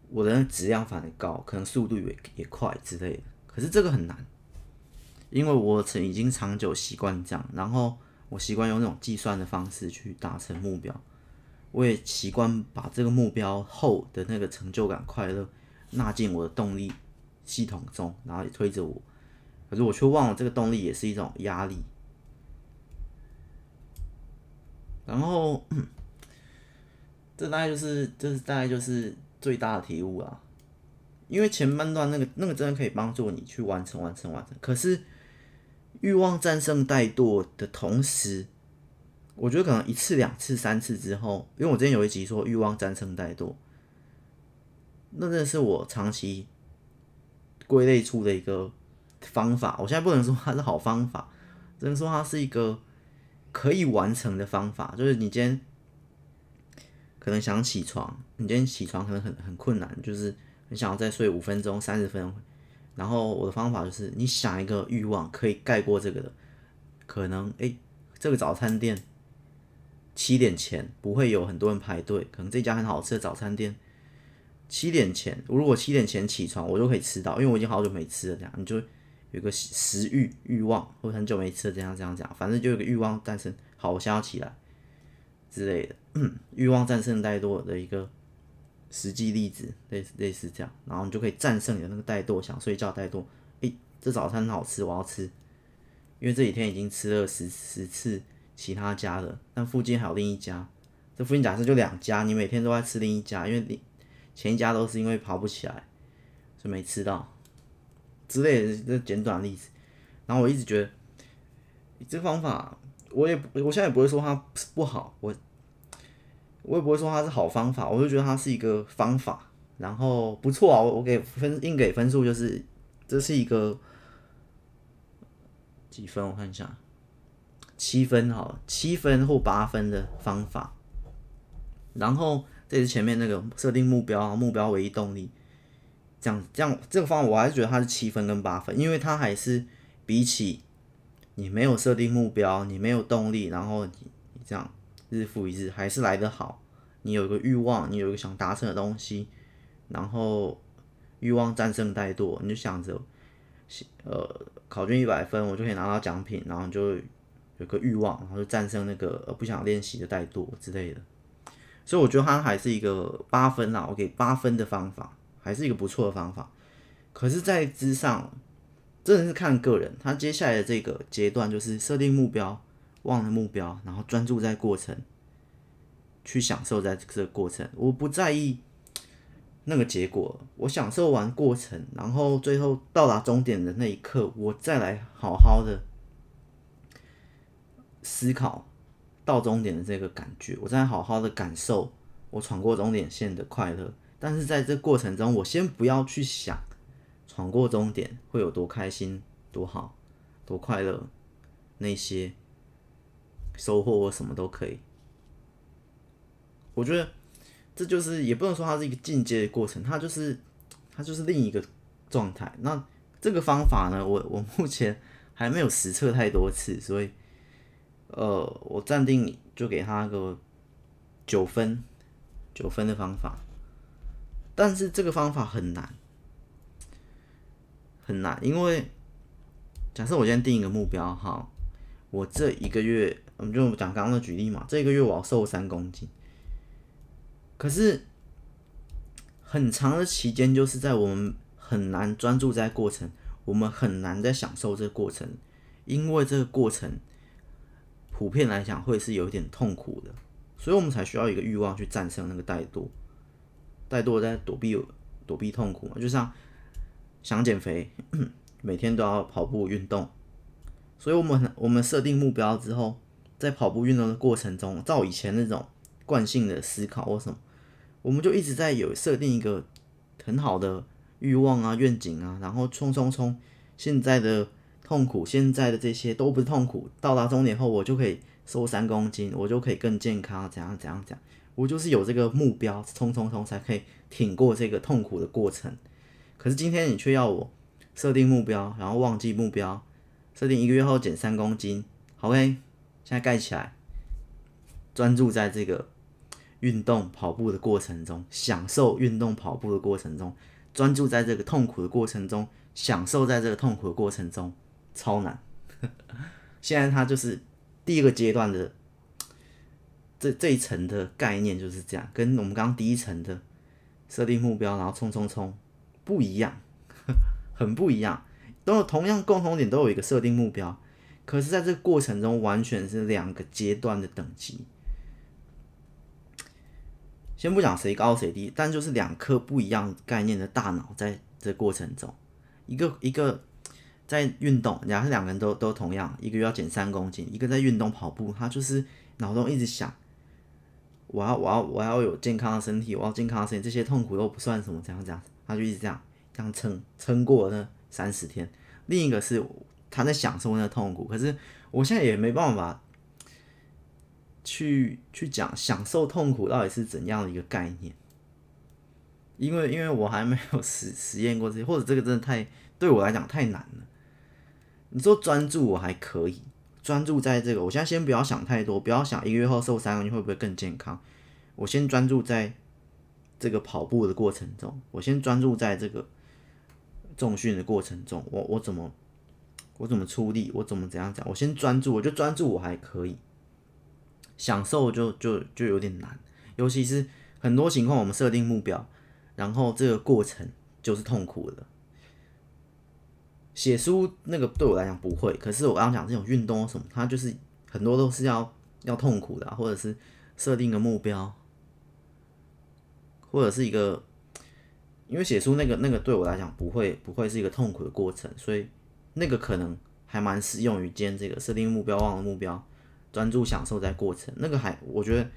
我的质量反而高，可能速度也也快之类的。可是这个很难，因为我曾已经长久习惯这样，然后我习惯用那种计算的方式去达成目标，我也习惯把这个目标后的那个成就感、快乐纳进我的动力系统中，然后也推着我。可是我却忘了，这个动力也是一种压力。然后，这大概就是，这是大概就是最大的体悟啊。因为前半段那个那个真的可以帮助你去完成、完成、完成。可是，欲望战胜怠惰的同时，我觉得可能一次、两次、三次之后，因为我之前有一集说欲望战胜怠惰，那真的是我长期归类出的一个。方法，我现在不能说它是好方法，只能说它是一个可以完成的方法。就是你今天可能想起床，你今天起床可能很很困难，就是你想要再睡五分钟、三十分钟。然后我的方法就是，你想一个欲望可以盖过这个的，可能诶，这个早餐店七点前不会有很多人排队，可能这家很好吃的早餐店七点前，如果七点前起床，我就可以吃到，因为我已经好久没吃了。这样你就。有个食欲欲望，或很久没吃了，这样这样讲，反正就有个欲望诞生，好，我先要起来之类的，欲望战胜怠惰的一个实际例子，类似类似这样，然后你就可以战胜你的那个怠惰，想睡觉怠惰，诶、这早餐很好吃，我要吃，因为这几天已经吃了十十次其他家的，但附近还有另一家，这附近假设就两家，你每天都在吃另一家，因为你前一家都是因为跑不起来，所以没吃到。之类的这简短例子，然后我一直觉得这方法，我也我现在也不会说它不好，我我也不会说它是好方法，我就觉得它是一个方法，然后不错啊，我我给分硬给分数就是这是一个几分？我看一下，七分好了，七分或八分的方法，然后这是前面那个设定目标，目标唯一动力。这样这样这个方法，我还是觉得它是七分跟八分，因为它还是比起你没有设定目标，你没有动力，然后你你这样日复一日，还是来得好。你有一个欲望，你有一个想达成的东西，然后欲望战胜怠惰，你就想着，呃，考卷一百分，我就可以拿到奖品，然后就有个欲望，然后就战胜那个呃不想练习的怠惰之类的。所以我觉得它还是一个八分啦，我给八分的方法。还是一个不错的方法，可是，在之上，真的是看个人。他接下来的这个阶段就是设定目标，忘了目标，然后专注在过程，去享受在这个过程。我不在意那个结果，我享受完过程，然后最后到达终点的那一刻，我再来好好的思考到终点的这个感觉，我再好好的感受我闯过终点线的快乐。但是在这过程中，我先不要去想闯过终点会有多开心、多好、多快乐，那些收获或什么都可以。我觉得这就是也不能说它是一个进阶的过程，它就是它就是另一个状态。那这个方法呢，我我目前还没有实测太多次，所以呃，我暂定就给他个九分，九分的方法。但是这个方法很难，很难，因为假设我今天定一个目标哈，我这一个月，我们就讲刚刚的举例嘛，这个月我要瘦三公斤，可是很长的期间就是在我们很难专注在过程，我们很难在享受这个过程，因为这个过程普遍来讲会是有点痛苦的，所以我们才需要一个欲望去战胜那个怠惰。怠惰在躲避躲避痛苦嘛，就像想减肥，每天都要跑步运动，所以我们我们设定目标之后，在跑步运动的过程中，照以前那种惯性的思考或什么，我们就一直在有设定一个很好的欲望啊、愿景啊，然后冲冲冲，现在的痛苦，现在的这些都不是痛苦，到达终点后，我就可以瘦三公斤，我就可以更健康，怎样怎样怎样。我就是有这个目标，冲冲冲才可以挺过这个痛苦的过程。可是今天你却要我设定目标，然后忘记目标，设定一个月后减三公斤。好，OK，现在盖起来，专注在这个运动跑步的过程中，享受运动跑步的过程中，专注在这个痛苦的过程中，享受在这个痛苦的过程中，超难。现在他就是第一个阶段的。这这一层的概念就是这样，跟我们刚刚第一层的设定目标，然后冲冲冲不一样，很不一样。都有同样共同点，都有一个设定目标，可是在这个过程中，完全是两个阶段的等级。先不讲谁高谁低，但就是两颗不一样概念的大脑，在这过程中，一个一个在运动，然后两个人都都同样，一个月要减三公斤，一个在运动跑步，他就是脑中一直想。我要我要我要有健康的身体，我要健康的身体，这些痛苦都不算什么，这样这样，他就一直这样这样撑撑过那三十天。另一个是他在享受那个痛苦，可是我现在也没办法去去讲享受痛苦到底是怎样的一个概念，因为因为我还没有实实验过这些，或者这个真的太对我来讲太难了。你说专注我还可以。专注在这个，我现在先不要想太多，不要想一个月后瘦三公斤会不会更健康。我先专注在这个跑步的过程中，我先专注在这个重训的过程中，我我怎么我怎么出力，我怎么怎样讲，我先专注，我就专注我还可以，享受就就就有点难，尤其是很多情况我们设定目标，然后这个过程就是痛苦的。写书那个对我来讲不会，可是我刚刚讲这种运动什么，它就是很多都是要要痛苦的，或者是设定个目标，或者是一个，因为写书那个那个对我来讲不会不会是一个痛苦的过程，所以那个可能还蛮适用于今天这个设定目标、忘了目标、专注享受在过程，那个还我觉得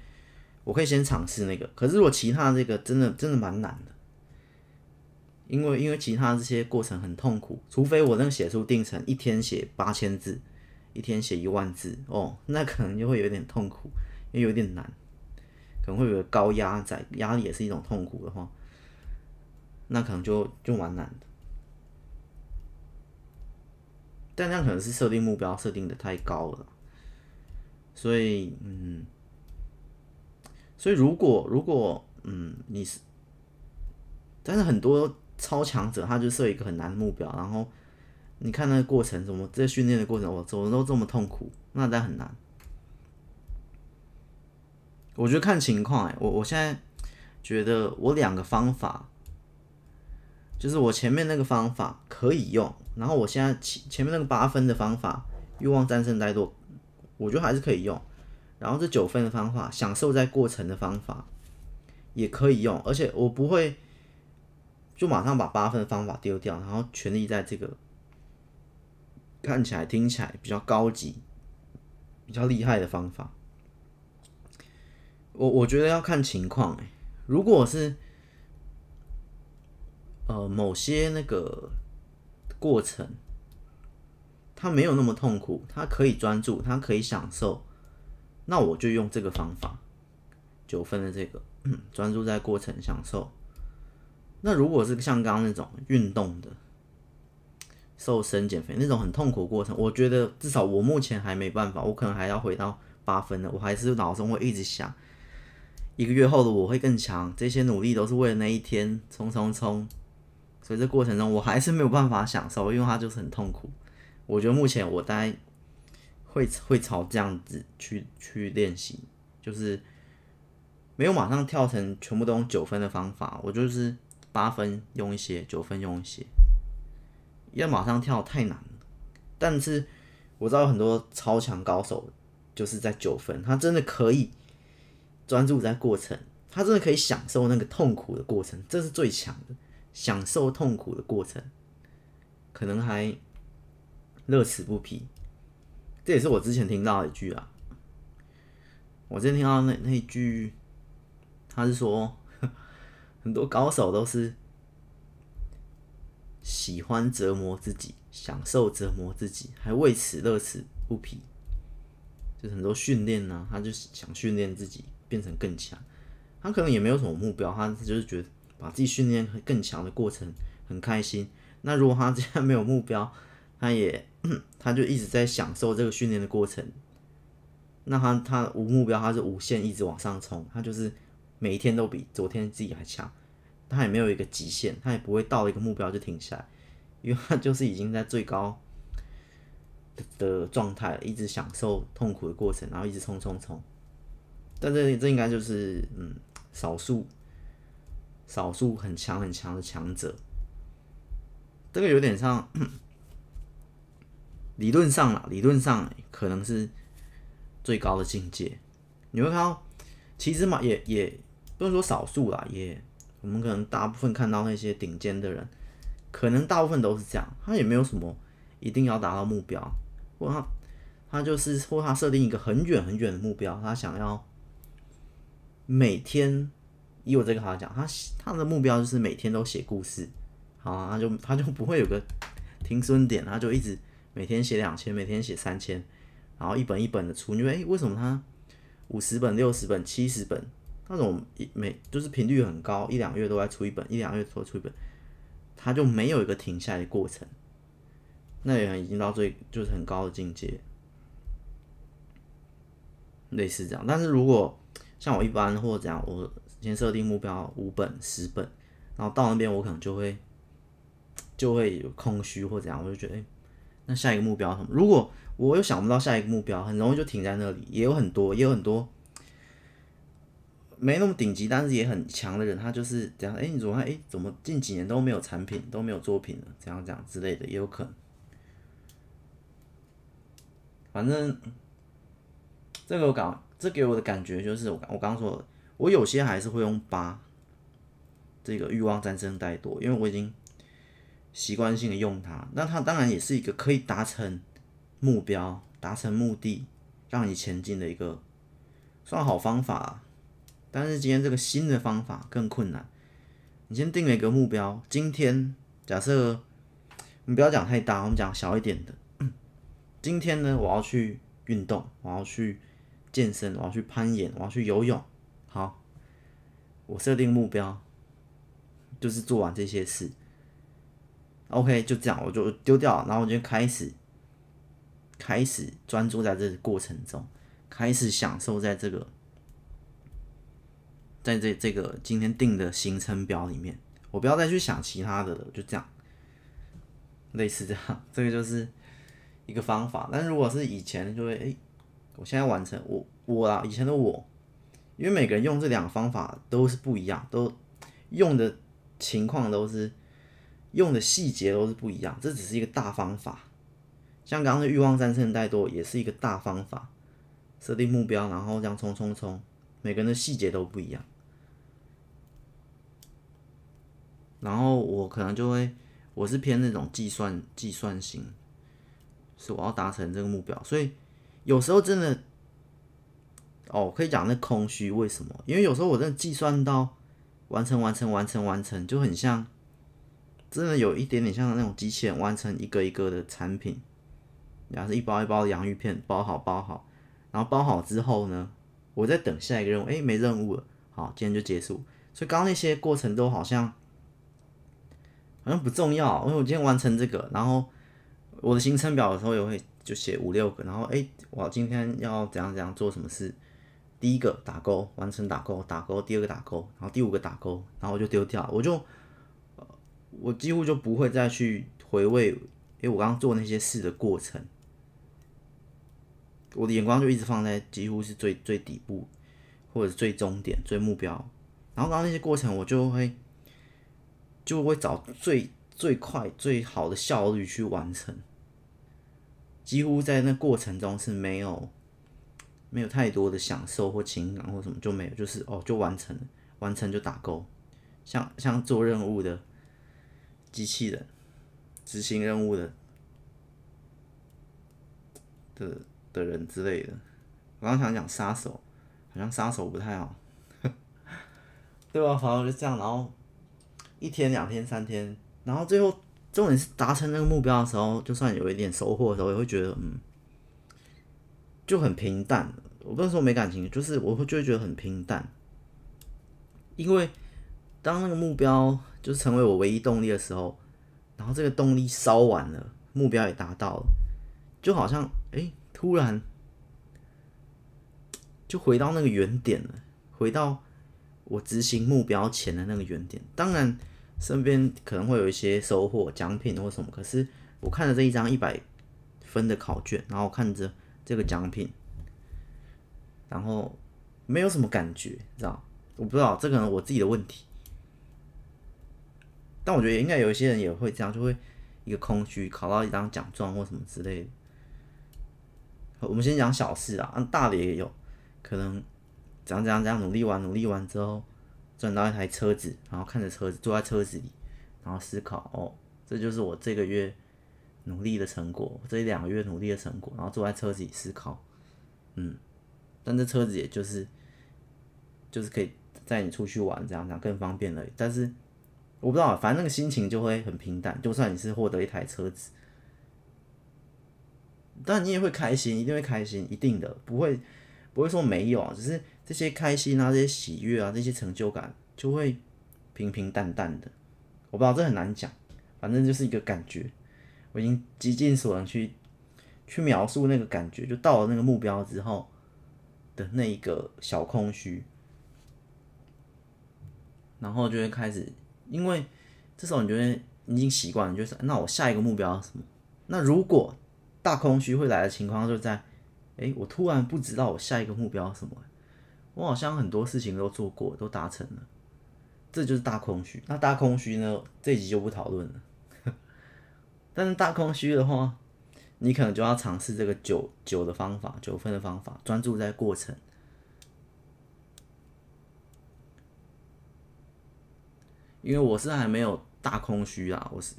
我可以先尝试那个，可是如果其他这个真的真的蛮难的。因为因为其他这些过程很痛苦，除非我那个写书定成一天写八千字，一天写一万字哦，那可能就会有点痛苦，因为有点难，可能会有高压在，压力也是一种痛苦的话，那可能就就蛮难的。但那可能是设定目标设定的太高了，所以嗯，所以如果如果嗯你是，但是很多。超强者，他就设一个很难的目标，然后你看那个过程，怎么这训练的过程，我怎么都这么痛苦，那当然很难。我觉得看情况，哎，我我现在觉得我两个方法，就是我前面那个方法可以用，然后我现在前前面那个八分的方法，欲望战胜怠惰，我觉得还是可以用。然后这九分的方法，享受在过程的方法也可以用，而且我不会。就马上把八分的方法丢掉，然后全力在这个看起来、听起来比较高级、比较厉害的方法。我我觉得要看情况哎，如果是呃某些那个过程，他没有那么痛苦，他可以专注，他可以享受，那我就用这个方法，九分的这个专注在过程享受。那如果是像刚刚那种运动的瘦身减肥那种很痛苦过程，我觉得至少我目前还没办法，我可能还要回到八分的，我还是脑中会一直想，一个月后的我会更强，这些努力都是为了那一天，冲冲冲！所以这过程中我还是没有办法享受，因为它就是很痛苦。我觉得目前我大概会会朝这样子去去练习，就是没有马上跳成全部都用九分的方法，我就是。八分用一些，九分用一些，要马上跳太难了。但是我知道很多超强高手就是在九分，他真的可以专注在过程，他真的可以享受那个痛苦的过程，这是最强的，享受痛苦的过程，可能还乐此不疲。这也是我之前听到的一句啊，我之前听到那那一句，他是说。很多高手都是喜欢折磨自己，享受折磨自己，还为此乐此不疲。就很多训练呢，他就是想训练自己变成更强。他可能也没有什么目标，他就是觉得把自己训练更强的过程很开心。那如果他这样没有目标，他也 他就一直在享受这个训练的过程。那他他无目标，他是无限一直往上冲，他就是。每一天都比昨天自己还强，他也没有一个极限，他也不会到了一个目标就停下来，因为他就是已经在最高的状态，一直享受痛苦的过程，然后一直冲冲冲。但这这应该就是嗯少数少数很强很强的强者，这个有点像 理论上啦，理论上可能是最高的境界。你会看到，其实嘛，也也。不能说少数啦，也我们可能大部分看到那些顶尖的人，可能大部分都是这样，他也没有什么一定要达到目标，或他他就是或他设定一个很远很远的目标，他想要每天以我这个好讲，他他的目标就是每天都写故事，好啊，他就他就不会有个停损点，他就一直每天写两千，每天写三千，然后一本一本的出，因为，为什么他五十本、六十本、七十本？那种每就是频率很高，一两个月都在出一本，一两个月都出一本，他就没有一个停下来的过程。那也已经到最就是很高的境界，类似这样。但是如果像我一般或者怎样，我先设定目标五本、十本，然后到那边我可能就会就会有空虚或怎样，我就觉得，哎，那下一个目标什么？如果我又想不到下一个目标，很容易就停在那里。也有很多，也有很多。没那么顶级，但是也很强的人，他就是这样。哎，你怎么看？哎，怎么近几年都没有产品，都没有作品了？这样这样之类的也有可能。反正这个我感，这给我的感觉就是，我我刚刚说的，我有些还是会用八这个欲望战胜怠惰，因为我已经习惯性的用它。那它当然也是一个可以达成目标、达成目的、让你前进的一个算好方法。但是今天这个新的方法更困难。你先定了一个目标，今天假设，我们不要讲太大，我们讲小一点的。今天呢，我要去运动，我要去健身，我要去攀岩，我要去游泳。我设定目标，就是做完这些事。OK，就这样，我就丢掉，然后我就开始，开始专注在这个过程中，开始享受在这个。在这这个今天定的行程表里面，我不要再去想其他的了，就这样，类似这样，这个就是一个方法。但如果是以前，就会哎，我现在完成我我啊，以前的我，因为每个人用这两个方法都是不一样，都用的情况都是用的细节都是不一样，这只是一个大方法。像刚刚的欲望战胜怠惰也是一个大方法，设定目标，然后这样冲冲冲，每个人的细节都不一样。然后我可能就会，我是偏那种计算计算型，是我要达成这个目标，所以有时候真的哦，可以讲那空虚为什么？因为有时候我真的计算到完成、完成、完成、完成，就很像，真的有一点点像那种机器人完成一个一个的产品，然后是一包一包的洋芋片包好包好，然后包好之后呢，我在等下一个任务，哎，没任务了，好，今天就结束。所以刚刚那些过程都好像好像不重要，因为我今天完成这个，然后我的行程表的时候也会就写五六个，然后哎，我今天要怎样怎样做什么事。第一个打勾，完成打勾，打勾。第二个打勾，然后第五个打勾，然后我就丢掉。我就，我几乎就不会再去回味，因为，我刚刚做那些事的过程。我的眼光就一直放在几乎是最最底部，或者最终点、最目标。然后刚刚那些过程，我就会就会找最最快、最好的效率去完成。几乎在那过程中是没有。没有太多的享受或情感或什么就没有，就是哦，就完成了，完成就打勾，像像做任务的机器人，执行任务的的的人之类的。我刚想讲杀手，好像杀手不太好，对吧？反正就这样，然后一天、两天、三天，然后最后重点是达成那个目标的时候，就算有一点收获的时候，也会觉得嗯。就很平淡，我不能说没感情，就是我会就会觉得很平淡，因为当那个目标就是成为我唯一动力的时候，然后这个动力烧完了，目标也达到了，就好像哎、突然就回到那个原点了，回到我执行目标前的那个原点。当然，身边可能会有一些收获、奖品或什么，可是我看着这一张一百分的考卷，然后看着。这个奖品，然后没有什么感觉，知道？我不知道这可能我自己的问题，但我觉得应该有一些人也会这样，就会一个空虚，考到一张奖状或什么之类的。我们先讲小事啊，大的也有可能怎样怎样怎样努力完，努力完之后赚到一台车子，然后看着车子坐在车子里，然后思考哦，这就是我这个月。努力的成果，这一两个月努力的成果，然后坐在车子里思考，嗯，但这车子也就是，就是可以载你出去玩，这样这样更方便了。但是我不知道，反正那个心情就会很平淡。就算你是获得一台车子，但你也会开心，一定会开心，一定的，不会不会说没有，只是这些开心啊，这些喜悦啊，这些成就感就会平平淡淡的。我不知道，这很难讲，反正就是一个感觉。我已经极尽所能去去描述那个感觉，就到了那个目标之后的那一个小空虚，然后就会开始，因为这时候你觉得已经习惯了，就是那我下一个目标是什么？那如果大空虚会来的情况就在，诶，我突然不知道我下一个目标是什么，我好像很多事情都做过，都达成了，这就是大空虚。那大空虚呢？这一集就不讨论了。但是大空虚的话，你可能就要尝试这个九九的方法，九分的方法，专注在过程。因为我是还没有大空虚啊，我是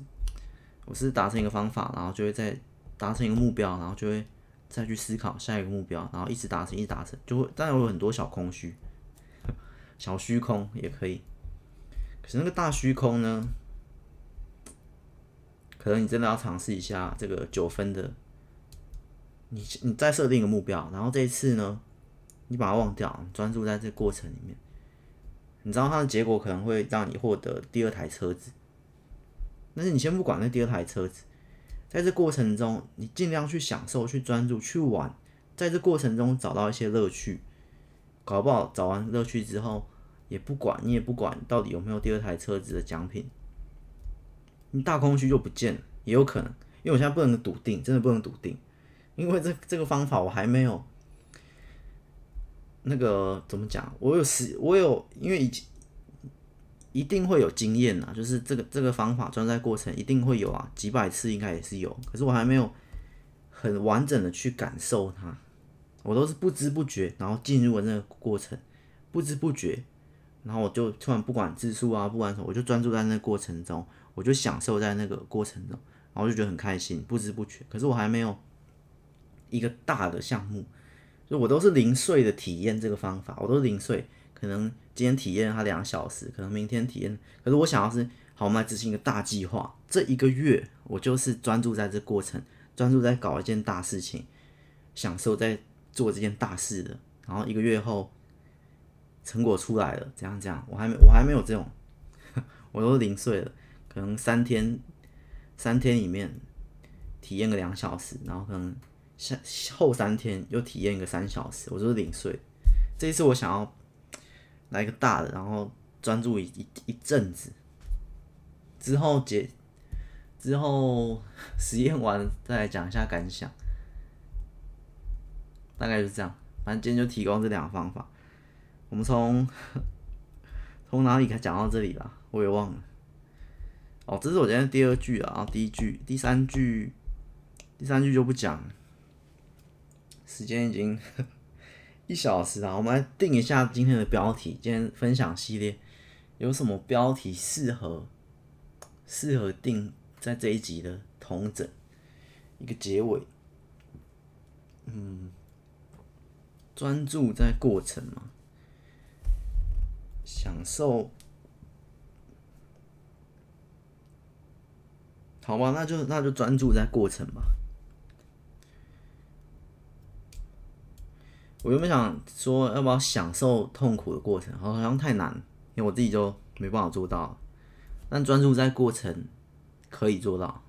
我是达成一个方法，然后就会再达成一个目标，然后就会再去思考下一个目标，然后一直达成，一直达成，就会当然有很多小空虚，小虚空也可以。可是那个大虚空呢？可能你真的要尝试一下这个九分的，你你再设定一个目标，然后这一次呢，你把它忘掉，专注在这过程里面，你知道它的结果可能会让你获得第二台车子，但是你先不管那第二台车子，在这过程中，你尽量去享受、去专注、去玩，在这过程中找到一些乐趣，搞不好找完乐趣之后，也不管你也不管到底有没有第二台车子的奖品。你大空虚就不见了，也有可能，因为我现在不能笃定，真的不能笃定，因为这这个方法我还没有那个怎么讲，我有时我有，因为已经一定会有经验呐，就是这个这个方法专在过程一定会有啊，几百次应该也是有，可是我还没有很完整的去感受它，我都是不知不觉，然后进入了那个过程，不知不觉，然后我就突然不管字数啊，不管什么，我就专注在那个过程中。我就享受在那个过程中，然后就觉得很开心，不知不觉。可是我还没有一个大的项目，就我都是零碎的体验这个方法，我都是零碎，可能今天体验它两小时，可能明天体验，可是我想要是，好，我们来执行一个大计划，这一个月我就是专注在这过程，专注在搞一件大事情，享受在做这件大事的，然后一个月后成果出来了，怎样怎样，我还没我还没有这种，我都零碎的，可能三天三天里面体验个两小时，然后可能。下后三天又体验个三小时，我就是零碎。这一次我想要来个大的，然后专注一一一阵子，之后结之后实验完再来讲一下感想，大概就是这样。反正今天就提供这两个方法。我们从从哪里开讲到这里了？我也忘了。哦，这是我今天第二句啊，第一句、第三句、第三句就不讲。时间已经 一小时了，我们来定一下今天的标题。今天分享系列有什么标题适合适合定在这一集的同整一个结尾？嗯，专注在过程嘛，享受。好吧，那就那就专注在过程吧。我原本想说，要不要享受痛苦的过程？好像太难，因为我自己就没办法做到。但专注在过程可以做到，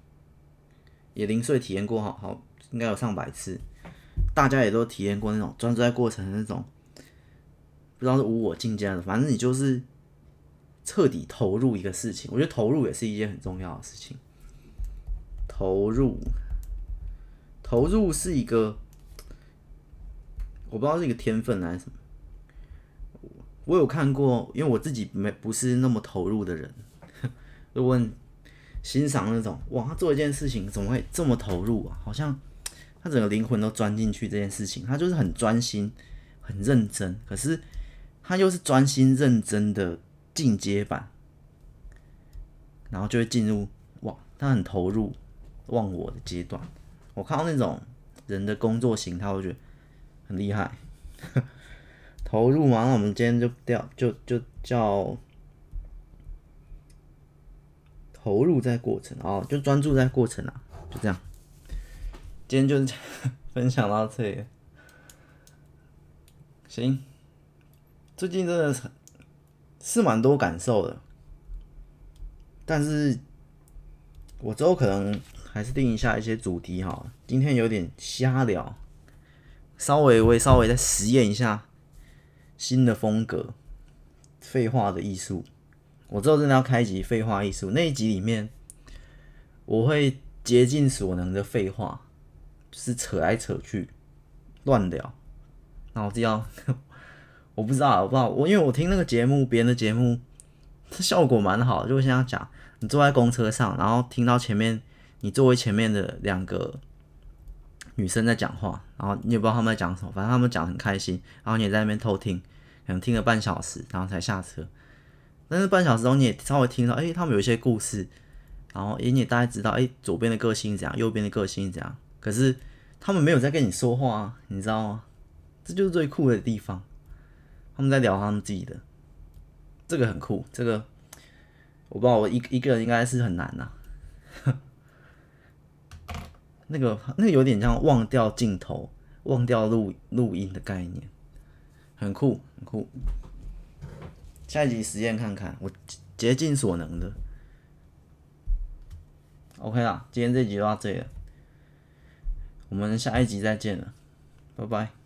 也零碎体验过，好好应该有上百次。大家也都体验过那种专注在过程的那种，不知道是无我境界的，反正你就是彻底投入一个事情。我觉得投入也是一件很重要的事情。投入，投入是一个。我不知道是一个天分还是什么，我有看过，因为我自己没不是那么投入的人，如果欣赏那种哇，他做一件事情怎么会这么投入啊？好像他整个灵魂都钻进去这件事情，他就是很专心、很认真，可是他又是专心认真的进阶版，然后就会进入哇，他很投入。忘我的阶段。我看到那种人的工作形态，我觉得。很厉害，投入嘛？那我们今天就掉，就就叫投入在过程哦，就专注在过程啊，就这样。今天就是 分享到这里，行。最近真的是是蛮多感受的，但是我之后可能还是定一下一些主题哈。今天有点瞎聊。稍微，我也稍微再实验一下新的风格，废话的艺术。我之后真的要开一集废话艺术，那一集里面我会竭尽所能的废话，就是扯来扯去，乱聊。然后这样，我不知道，我不知道，我因为我听那个节目，别人的节目，效果蛮好的。就像讲，你坐在公车上，然后听到前面你作为前面的两个。女生在讲话，然后你也不知道他们在讲什么，反正他们讲很开心，然后你也在那边偷听，可能听了半小时，然后才下车。但是半小时中你也稍微听到，哎，他们有一些故事，然后你也大概知道，哎，左边的个性怎样，右边的个性怎样。可是他们没有在跟你说话啊，你知道吗？这就是最酷的地方，他们在聊他们自己的，这个很酷。这个我不知道，我一一个人应该是很难呐。那个那个有点像忘掉镜头、忘掉录录音的概念，很酷很酷。下一集实验看看，我竭尽所能的。OK 啦，今天这集就到这里了，我们下一集再见了，拜拜。